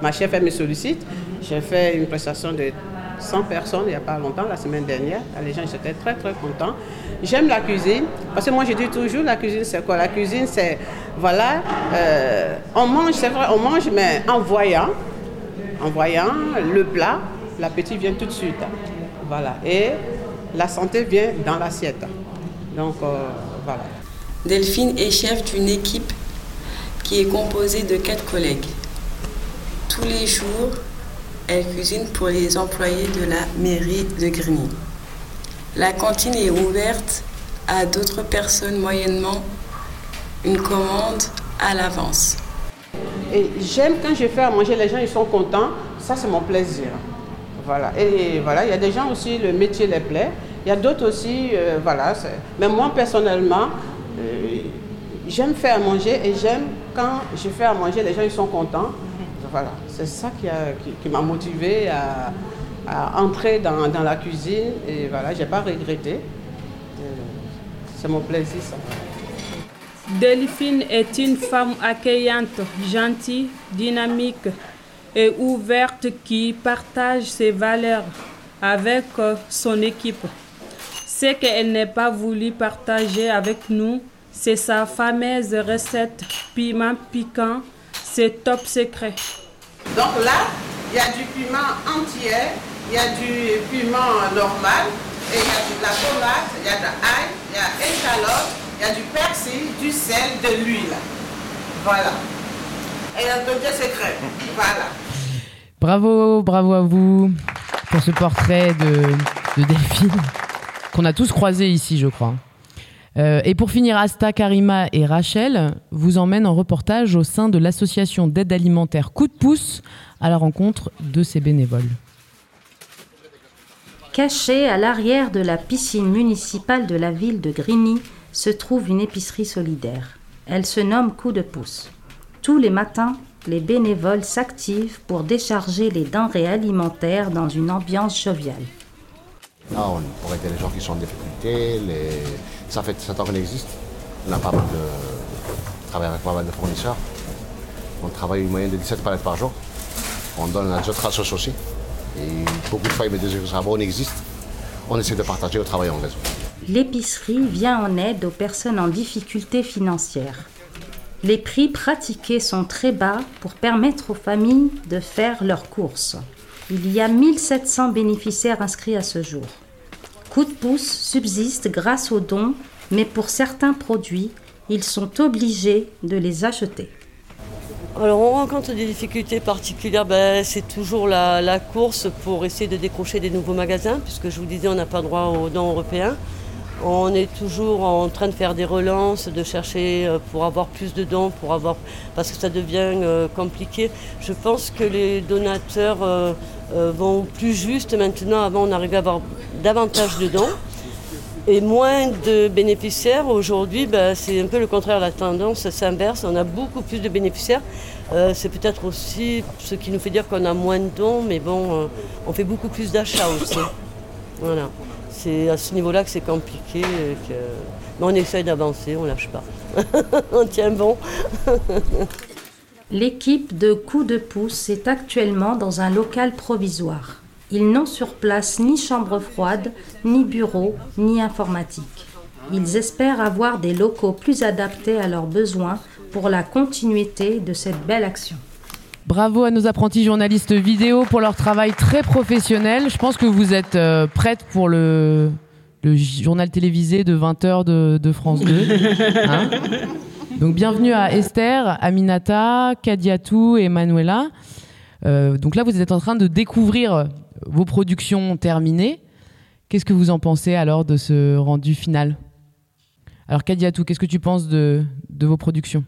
ma chef elle me sollicite. J'ai fait une prestation de 100 personnes il n'y a pas longtemps, la semaine dernière. Les gens étaient très très contents. J'aime la cuisine, parce que moi je dis toujours, la cuisine c'est quoi? La cuisine c'est, voilà, euh, on mange, c'est vrai, on mange, mais en voyant, en voyant le plat, l'appétit vient tout de suite. Voilà. Et la santé vient dans l'assiette. Donc euh, voilà. Delphine est chef d'une équipe qui est composée de quatre collègues. Tous les jours, elle cuisine pour les employés de la mairie de Grigny. La cantine est ouverte à d'autres personnes moyennement une commande à l'avance. Et j'aime quand je fais à manger, les gens ils sont contents. Ça, c'est mon plaisir. Voilà. Et voilà, il y a des gens aussi, le métier les plaît. Il y a d'autres aussi, euh, voilà. Mais moi, personnellement, euh, j'aime faire à manger et j'aime quand je fais à manger, les gens ils sont contents. Voilà. C'est ça qui, a- qui- qui m'a motivé à, entrer dans, la cuisine. Et voilà, je n'ai pas regretté. Euh, C'est mon plaisir, ça. Delphine est une femme accueillante, gentille, dynamique et ouverte qui partage ses valeurs avec euh, son équipe. Ce qu'elle n'a pas voulu partager avec nous, c'est sa fameuse recette piment piquant, c'est top secret. Donc là, il y a du piment entier, il y a du piment normal, et il y a de la tomate, il y a de l'ail, il y a échalote, il y a du persil, du sel, de l'huile. Voilà. Et a d'autres secrets. Voilà. Bravo, bravo à vous pour ce portrait de, de Delphine qu'on a tous croisé ici, je crois. Euh, et pour finir, Asta, Karima et Rachel vous emmènent en reportage au sein de l'association d'aide alimentaire Coup de pouce à la rencontre de ces bénévoles. Cachée à l'arrière de la piscine municipale de la ville de Grigny se trouve une épicerie solidaire. Elle se nomme Coup de pouce. Tous les matins, les bénévoles s'activent pour décharger les denrées alimentaires dans une ambiance joviale. Là, on, pour aider les gens qui sont en difficulté, les... ça fait 7 ans qu'on existe. On a pas mal de... on travaille avec pas mal de fournisseurs. On travaille une moyenne de 17 palettes par jour. On donne à d'autres assos aussi. Et beaucoup de familles mais des on existe. On essaie de partager au travail en réseau. l'épicerie vient en aide aux personnes en difficulté financière. Les prix pratiqués sont très bas pour permettre aux familles de faire leurs courses. Il y a 1700 bénéficiaires inscrits à ce jour. Coup de pouce subsiste grâce aux dons, mais pour certains produits, ils sont obligés de les acheter. Alors on rencontre des difficultés particulières, ben, c'est toujours la, la course pour essayer de décrocher des nouveaux magasins, puisque je vous disais on n'a pas droit aux dons européens. On est toujours en train de faire des relances, de chercher euh, pour avoir plus de dons, pour avoir, parce que ça devient euh, compliqué. Je pense que les donateurs euh, vont plus juste maintenant. Avant, on arrivait à avoir davantage de dons et moins de bénéficiaires. Aujourd'hui, ben, c'est un peu le contraire. La tendance s'inverse. On a beaucoup plus de bénéficiaires. C'est peut-être aussi ce qui nous fait dire qu'on a moins de dons, mais bon, on fait beaucoup plus d'achats aussi. Voilà. C'est à ce niveau-là que c'est compliqué. Mais on essaye d'avancer, on lâche pas. on tient bon. L'équipe de Coup de pouce est actuellement dans un local provisoire. Ils n'ont sur place ni chambre froide, ni bureau, ni informatique. Ils espèrent avoir des locaux plus adaptés à leurs besoins pour la continuité de cette belle action. Bravo à nos apprentis journalistes vidéo pour leur travail très professionnel. Je pense que vous êtes euh, prêtes pour le, le journal télévisé de 20h de, de France 2. Hein donc bienvenue à Esther, Aminata, Kadiatou et Manuela. Euh, donc là, vous êtes en train de découvrir vos productions terminées. Qu'est-ce que vous en pensez alors de ce rendu final? Alors Kadiatou, qu'est-ce que tu penses de, de vos productions?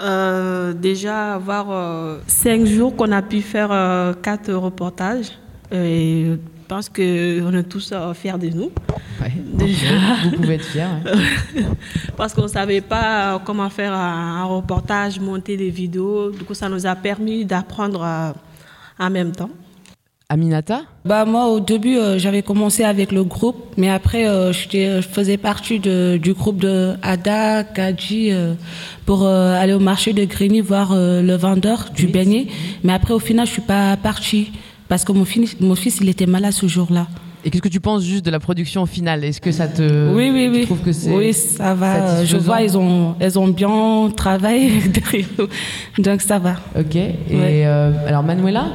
Euh, déjà avoir euh, cinq jours qu'on a pu faire euh, quatre reportages et je pense qu'on est tous fiers de nous. Déjà. Vous pouvez être fiers. ouais. Parce qu'on ne savait pas comment faire un, un reportage, monter des vidéos. Du coup, ça nous a permis d'apprendre en même temps. Aminata Bah moi au début euh, j'avais commencé avec le groupe, mais après euh, j'étais- je faisais partie de- du groupe de Ada, Kadji euh, pour euh, aller au marché de Grigny voir euh, le vendeur du beignet. Mais après au final je suis pas partie parce que mon fils, mon fils il était malade ce jour-là. Et qu'est-ce que tu penses juste de la production finale Est-ce que ça te. oui oui tu oui. trouves que c'est oui ça va. euh, Je vois ils ont elles ont bien travaillé derrière nous. donc ça va. Ok. Et Ouais. euh, alors Manuela,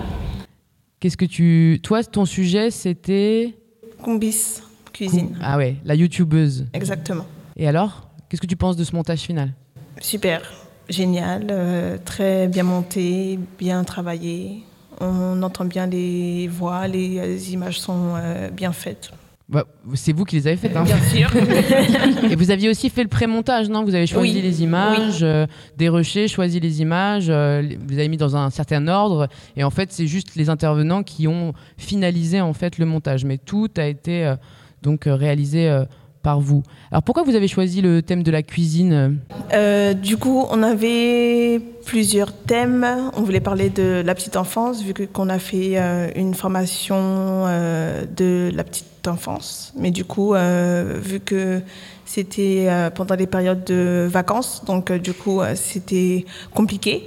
qu'est-ce que tu. Toi, ton sujet, c'était. Combis, cuisine. Ah ouais, la youtubeuse. Exactement. Et alors Qu'est-ce que tu penses de ce montage final? Super, génial, euh, très bien monté, bien travaillé. On entend bien les voix, les, images sont euh, bien faites. Bah, C'est vous qui les avez faites. Hein Bien sûr. Et vous aviez aussi fait le pré-montage, non? Vous avez choisi Oui. les images, euh, déroché, choisi les images, euh, vous avez mis dans un certain ordre. Et en fait, c'est juste les intervenants qui ont finalisé en fait le montage. Mais tout a été euh, donc euh, réalisé euh, par vous. Alors pourquoi vous avez choisi le thème de la cuisine? Euh, du coup, on avait plusieurs thèmes. On voulait parler de la petite enfance, vu qu'on a fait euh, une formation euh, de la petite enfance. Mais du coup, euh, vu que c'était euh, pendant les périodes de vacances, donc euh, du coup, euh, c'était compliqué.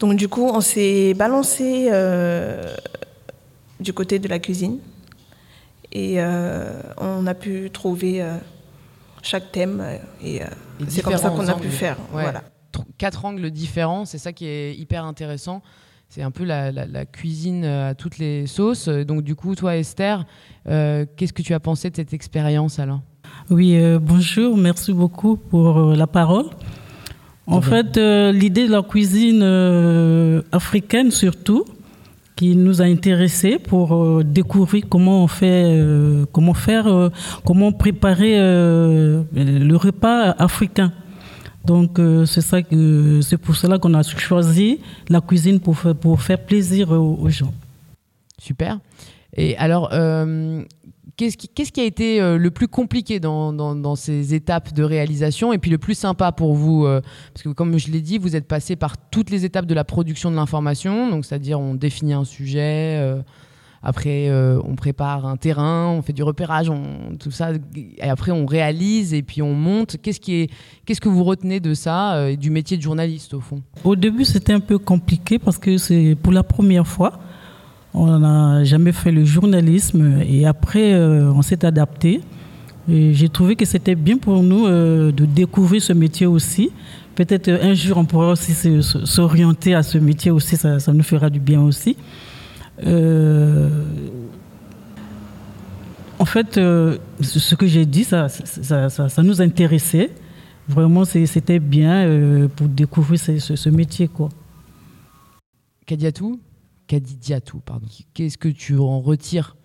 Donc du coup, on s'est balancé euh, du côté de la cuisine. Et euh, on a pu trouver euh, chaque thème. euh, et c'est comme ça qu'on a angles. pu faire. Ouais. Voilà. Tr- Quatre angles différents, c'est ça qui est hyper intéressant. C'est un peu la, la- la cuisine euh, à toutes les sauces. Donc du coup, toi Esther, euh, qu'est-ce que tu as pensé de cette expérience alors Oui, euh, bonjour, merci beaucoup pour euh, la parole. En fait, euh, l'idée de la cuisine euh, africaine surtout, qui nous a intéressés pour euh, découvrir comment on fait, euh, comment faire, euh, comment préparer euh, le repas africain. Donc euh, c'est ça que c'est pour cela qu'on a choisi la cuisine pour faire, pour faire plaisir aux, gens. Super. Et alors, euh, qu'est-ce qui, qu'est-ce qui a été euh, le plus compliqué dans, dans- ces étapes de réalisation et puis le plus sympa pour vous Parce que comme je l'ai dit, vous êtes passé par toutes les étapes de la production de l'information, donc c'est-à-dire on définit un sujet. Après, euh, on prépare un terrain, on fait du repérage, tout ça, et après on réalise et puis on monte. Qu'est-ce qui est, qu'est-ce que vous retenez de ça euh, du métier de journaliste au fond? Au début, c'était un peu compliqué parce que c'est pour la première fois. On n'a jamais fait le journalisme et après, euh, on s'est adapté. J'ai trouvé que c'était bien pour nous euh, de découvrir ce métier aussi. Peut-être un jour, on pourra aussi s'orienter à ce métier aussi, ça, nous fera du bien aussi. Euh, en fait, euh, ce que j'ai dit, ça, ça, ça, nous intéressait. Vraiment, c'était bien pour découvrir ce, ce, métier. Quoi. Kadiatou? Kadidiatou, pardon. Qu'est-ce que tu en retires?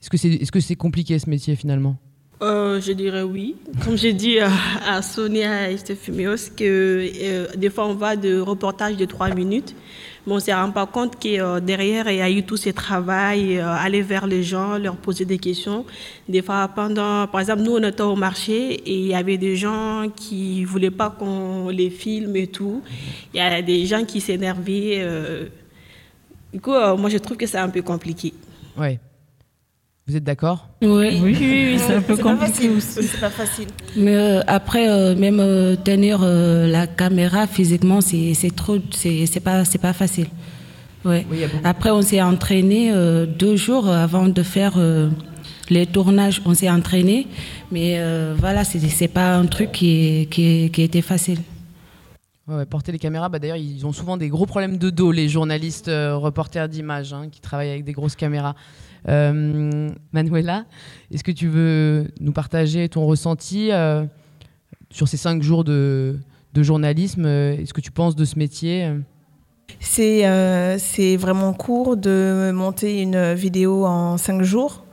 Est-ce que c'est est -ce c'est compliqué ce métier finalement? Euh, je dirais oui. Comme j'ai dit à, Sonia et Stéphimeos, que euh, des fois on va de reportage de trois minutes, mais on se rend pas compte que euh, derrière il y a eu tout ce travail, aller vers les gens, leur poser des questions. Des fois, pendant, par exemple, nous on était au marché et il y avait des gens qui voulaient pas qu'on les filme et tout. Il y a des gens qui s'énervaient. du coup, moi je trouve que c'est un peu compliqué. Ouais. Vous êtes d'accord oui. oui. Oui, c'est un peu compliqué aussi. C'est pas facile. Mais euh, après, euh, même euh, tenir la caméra physiquement, c'est trop, c'est pas, c'est pas facile. Ouais. après, on s'est entraîné deux jours avant de faire les tournages. On s'est entraîné, mais voilà, c'est pas un truc qui, qui, qui était facile. Ouais, porter les caméras, bah d'ailleurs, ils ont souvent des gros problèmes de dos, les journalistes, reporters d'images, hein, qui travaillent avec des grosses caméras. Euh, Manuela, est-ce que tu veux nous partager ton ressenti euh, sur ces cinq jours de, journalisme? Est-ce que tu penses de ce métier? C'est, euh, c'est vraiment court de monter une vidéo en cinq jours,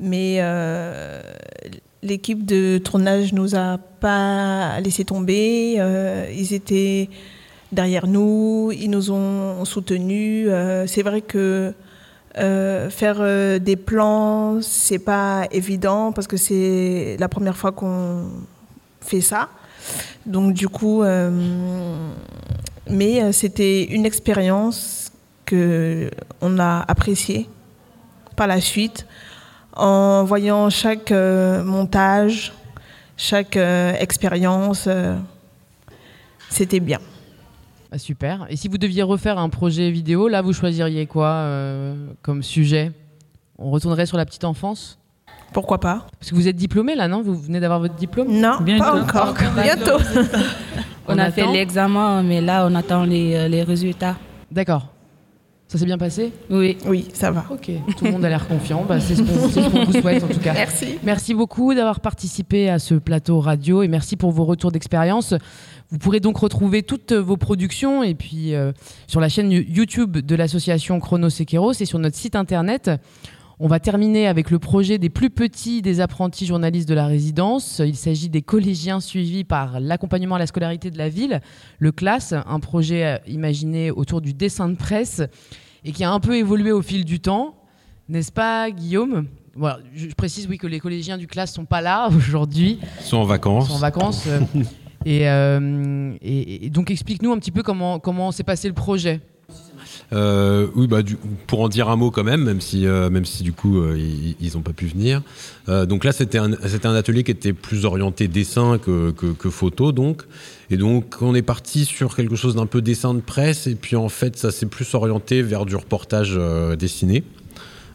mais l'équipe de tournage nous a pas laissé tomber. ils étaient derrière nous, ils nous ont soutenus. c'est vrai que euh, faire euh, des plans, c'est pas évident parce que c'est la première fois qu'on fait ça. Donc du coup, euh, mais c'était une expérience que on a appréciée par la suite en voyant chaque montage, chaque expérience. c'était bien. Ah, super. Et si vous deviez refaire un projet vidéo, là, vous choisiriez quoi euh, comme sujet? On retournerait sur la petite enfance? Pourquoi pas? Parce que vous êtes diplômé là, non? Vous venez d'avoir votre diplôme? Non, pas encore. Bientôt. on, a fait l'examen, mais là, on attend les, euh, les résultats. D'accord. Ça s'est bien passé Oui. Oui, ça va. Ok, tout le monde a l'air confiant. Bah, c'est ce qu'on vous souhaite en tout cas. Merci. Merci beaucoup d'avoir participé à ce plateau radio et merci pour vos retours d'expérience. Vous pourrez donc retrouver toutes vos productions et puis euh, sur la chaîne YouTube de l'association Chrono Sequeros et sur notre site internet. On va terminer avec le projet des plus petits des apprentis journalistes de la résidence. Il s'agit des collégiens suivis par l'accompagnement à la scolarité de la ville, le CLAS, un projet euh, imaginé autour du dessin de presse et qui a un peu évolué au fil du temps. N'est-ce pas, Guillaume? Voilà, je précise oui que les collégiens du classe sont pas là aujourd'hui. Ils sont en vacances. Ils sont en vacances. Euh, euh, et, et, donc explique-nous un petit peu comment, comment s'est passé le projet. Euh, oui, bah, pour en dire un mot quand même, même si, euh, même si du coup ils n'ont pas pu venir. donc là, c'était un, un, atelier qui était plus orienté dessin que, que, que, photo, donc. Et donc on est parti sur quelque chose d'un peu dessin de presse, et puis en fait, ça s'est plus orienté vers du reportage dessiné.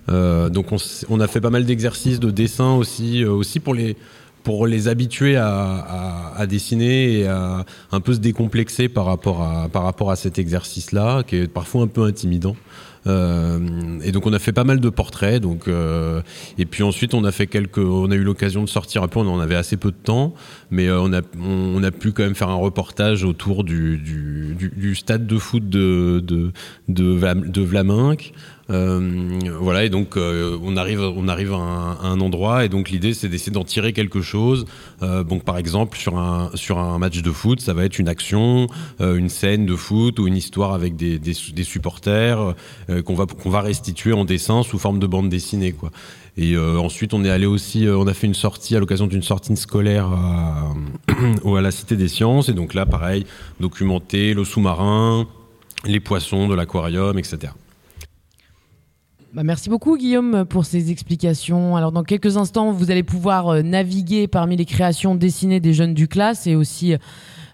donc on, on, a fait pas mal d'exercices de dessin aussi, aussi pour les pour les habituer à, dessiner et à un peu se décomplexer par rapport à, par rapport à cet exercice-là, qui est parfois un peu intimidant. Euh, et donc on a fait pas mal de portraits. Donc, euh, et puis ensuite on a fait quelques, on a eu l'occasion de sortir un peu. On en avait assez peu de temps, mais euh, on a, on, a pu quand même faire un reportage autour du, du, stade de foot de de, de, de Vlaminck. Euh, voilà, et donc euh, on arrive, on arrive à un, endroit, et donc l'idée c'est d'essayer d'en tirer quelque chose. Euh, donc par exemple sur un sur un match de foot, ça va être une action, une scène de foot ou une histoire avec des, des, supporters qu'on va va restituer en dessin sous forme de bande dessinée, quoi. Et ensuite, on est allé aussi, on a fait une sortie à l'occasion d'une sortie scolaire à, à, la Cité des Sciences. Et donc là, pareil, documenter le sous-marin, les poissons de l'aquarium, etc. Bah, merci beaucoup Guillaume pour ces explications. Alors dans quelques instants, vous allez pouvoir euh, naviguer parmi les créations dessinées des jeunes du classe et aussi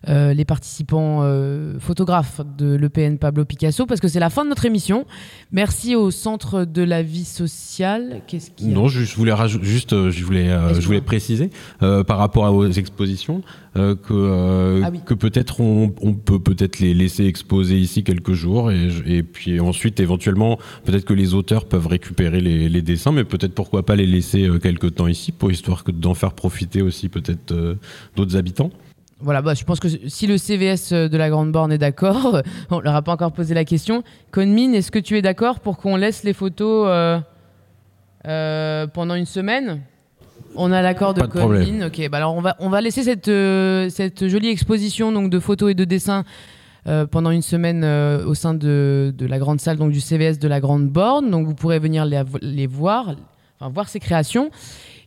euh, les participants euh, photographes de l'EPN Pablo Picasso, parce que c'est la fin de notre émission. Merci au Centre de la vie sociale. Qu'est-ce qui Non, je, je voulais juste, je voulais, euh, je voulais préciser par rapport aux expositions que, Ah oui. que peut-être on, on peut peut-être les laisser exposer ici quelques jours et, puis ensuite éventuellement peut-être que les auteurs peuvent récupérer les, les dessins, mais peut-être pourquoi pas les laisser quelques temps ici pour histoire que d'en faire profiter aussi peut-être d'autres habitants. Voilà, bah, je pense que si le CVS de la Grande Borne est d'accord, on leur a pas encore posé la question. Conmine, est-ce que tu es d'accord pour qu'on laisse les photos euh, euh, pendant une semaine? On a l'accord de, de. Conmine. Ok, bah alors on va, on va laisser cette, euh, cette jolie exposition donc, de photos et de dessins euh, pendant une semaine euh, au sein de, de la grande salle donc, du CVS de la Grande Borne. Donc vous pourrez venir les, les voir, enfin, voir ces créations.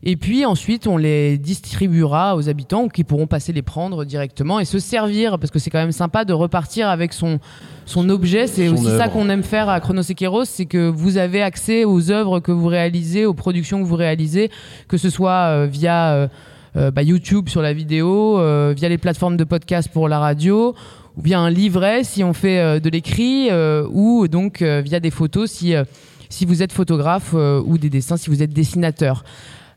Et puis ensuite, on les distribuera aux habitants qui pourront passer les prendre directement et se servir, parce que c'est quand même sympa de repartir avec son, son objet. C'est aussi ça qu'on aime faire à Chronosequeros, c'est que vous avez accès aux œuvres que vous réalisez, aux productions que vous réalisez, que ce soit euh, via euh, euh, bah, YouTube sur la vidéo, via les plateformes de podcast pour la radio, ou bien un livret si on fait de l'écrit, ou donc via des photos si, si vous êtes photographe ou des dessins si vous êtes dessinateur.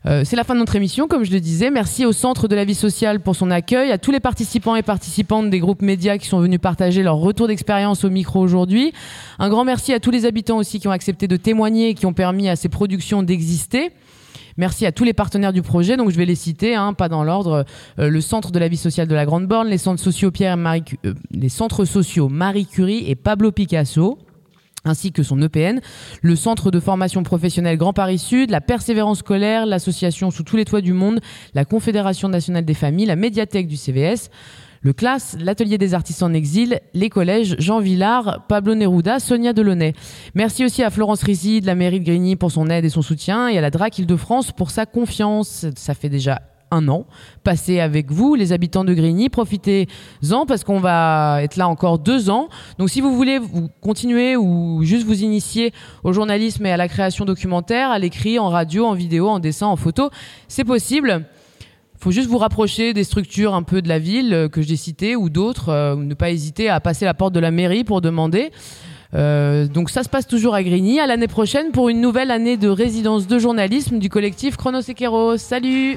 Euh, c'est la fin de notre émission, comme je le disais. Merci au Centre de la vie sociale pour son accueil, à tous les participants et participantes des groupes médias qui sont venus partager leur retour d'expérience au micro aujourd'hui. Un grand merci à tous les habitants aussi qui ont accepté de témoigner et qui ont permis à ces productions d'exister. Merci à tous les partenaires du projet, donc je vais les citer, hein, pas dans l'ordre. Euh, le Centre de la vie sociale de la Grande Borne, les centres sociaux Pierre et Marie, euh, les centres sociaux Marie Curie et Pablo Picasso ainsi que son EPN, le Centre de formation professionnelle Grand Paris Sud, la Persévérance scolaire, l'association Sous tous les toits du monde, la Confédération nationale des familles, la médiathèque du CVS, le CLAS, l'Atelier des artistes en exil, les collèges Jean Villard, Pablo Neruda, Sonia Delaunay. Merci aussi à Florence Rizzi de la mairie de Grigny pour son aide et son soutien et à la DRAC Île-de-France pour sa confiance. Ça fait déjà un an passé avec vous, les habitants de Grigny. Profitez-en parce qu'on va être là encore deux ans. Donc si vous voulez vous continuer ou juste vous initier au journalisme et à la création documentaire, à l'écrit, en radio, en vidéo, en dessin, en photo, c'est possible. faut juste vous rapprocher des structures un peu de la ville euh, que j'ai citées ou d'autres. euh, ne pas hésiter à passer la porte de la mairie pour demander. Euh, donc ça se passe toujours à Grigny. À l'année prochaine pour une nouvelle année de résidence de journalisme du collectif Chronosequeros. Salut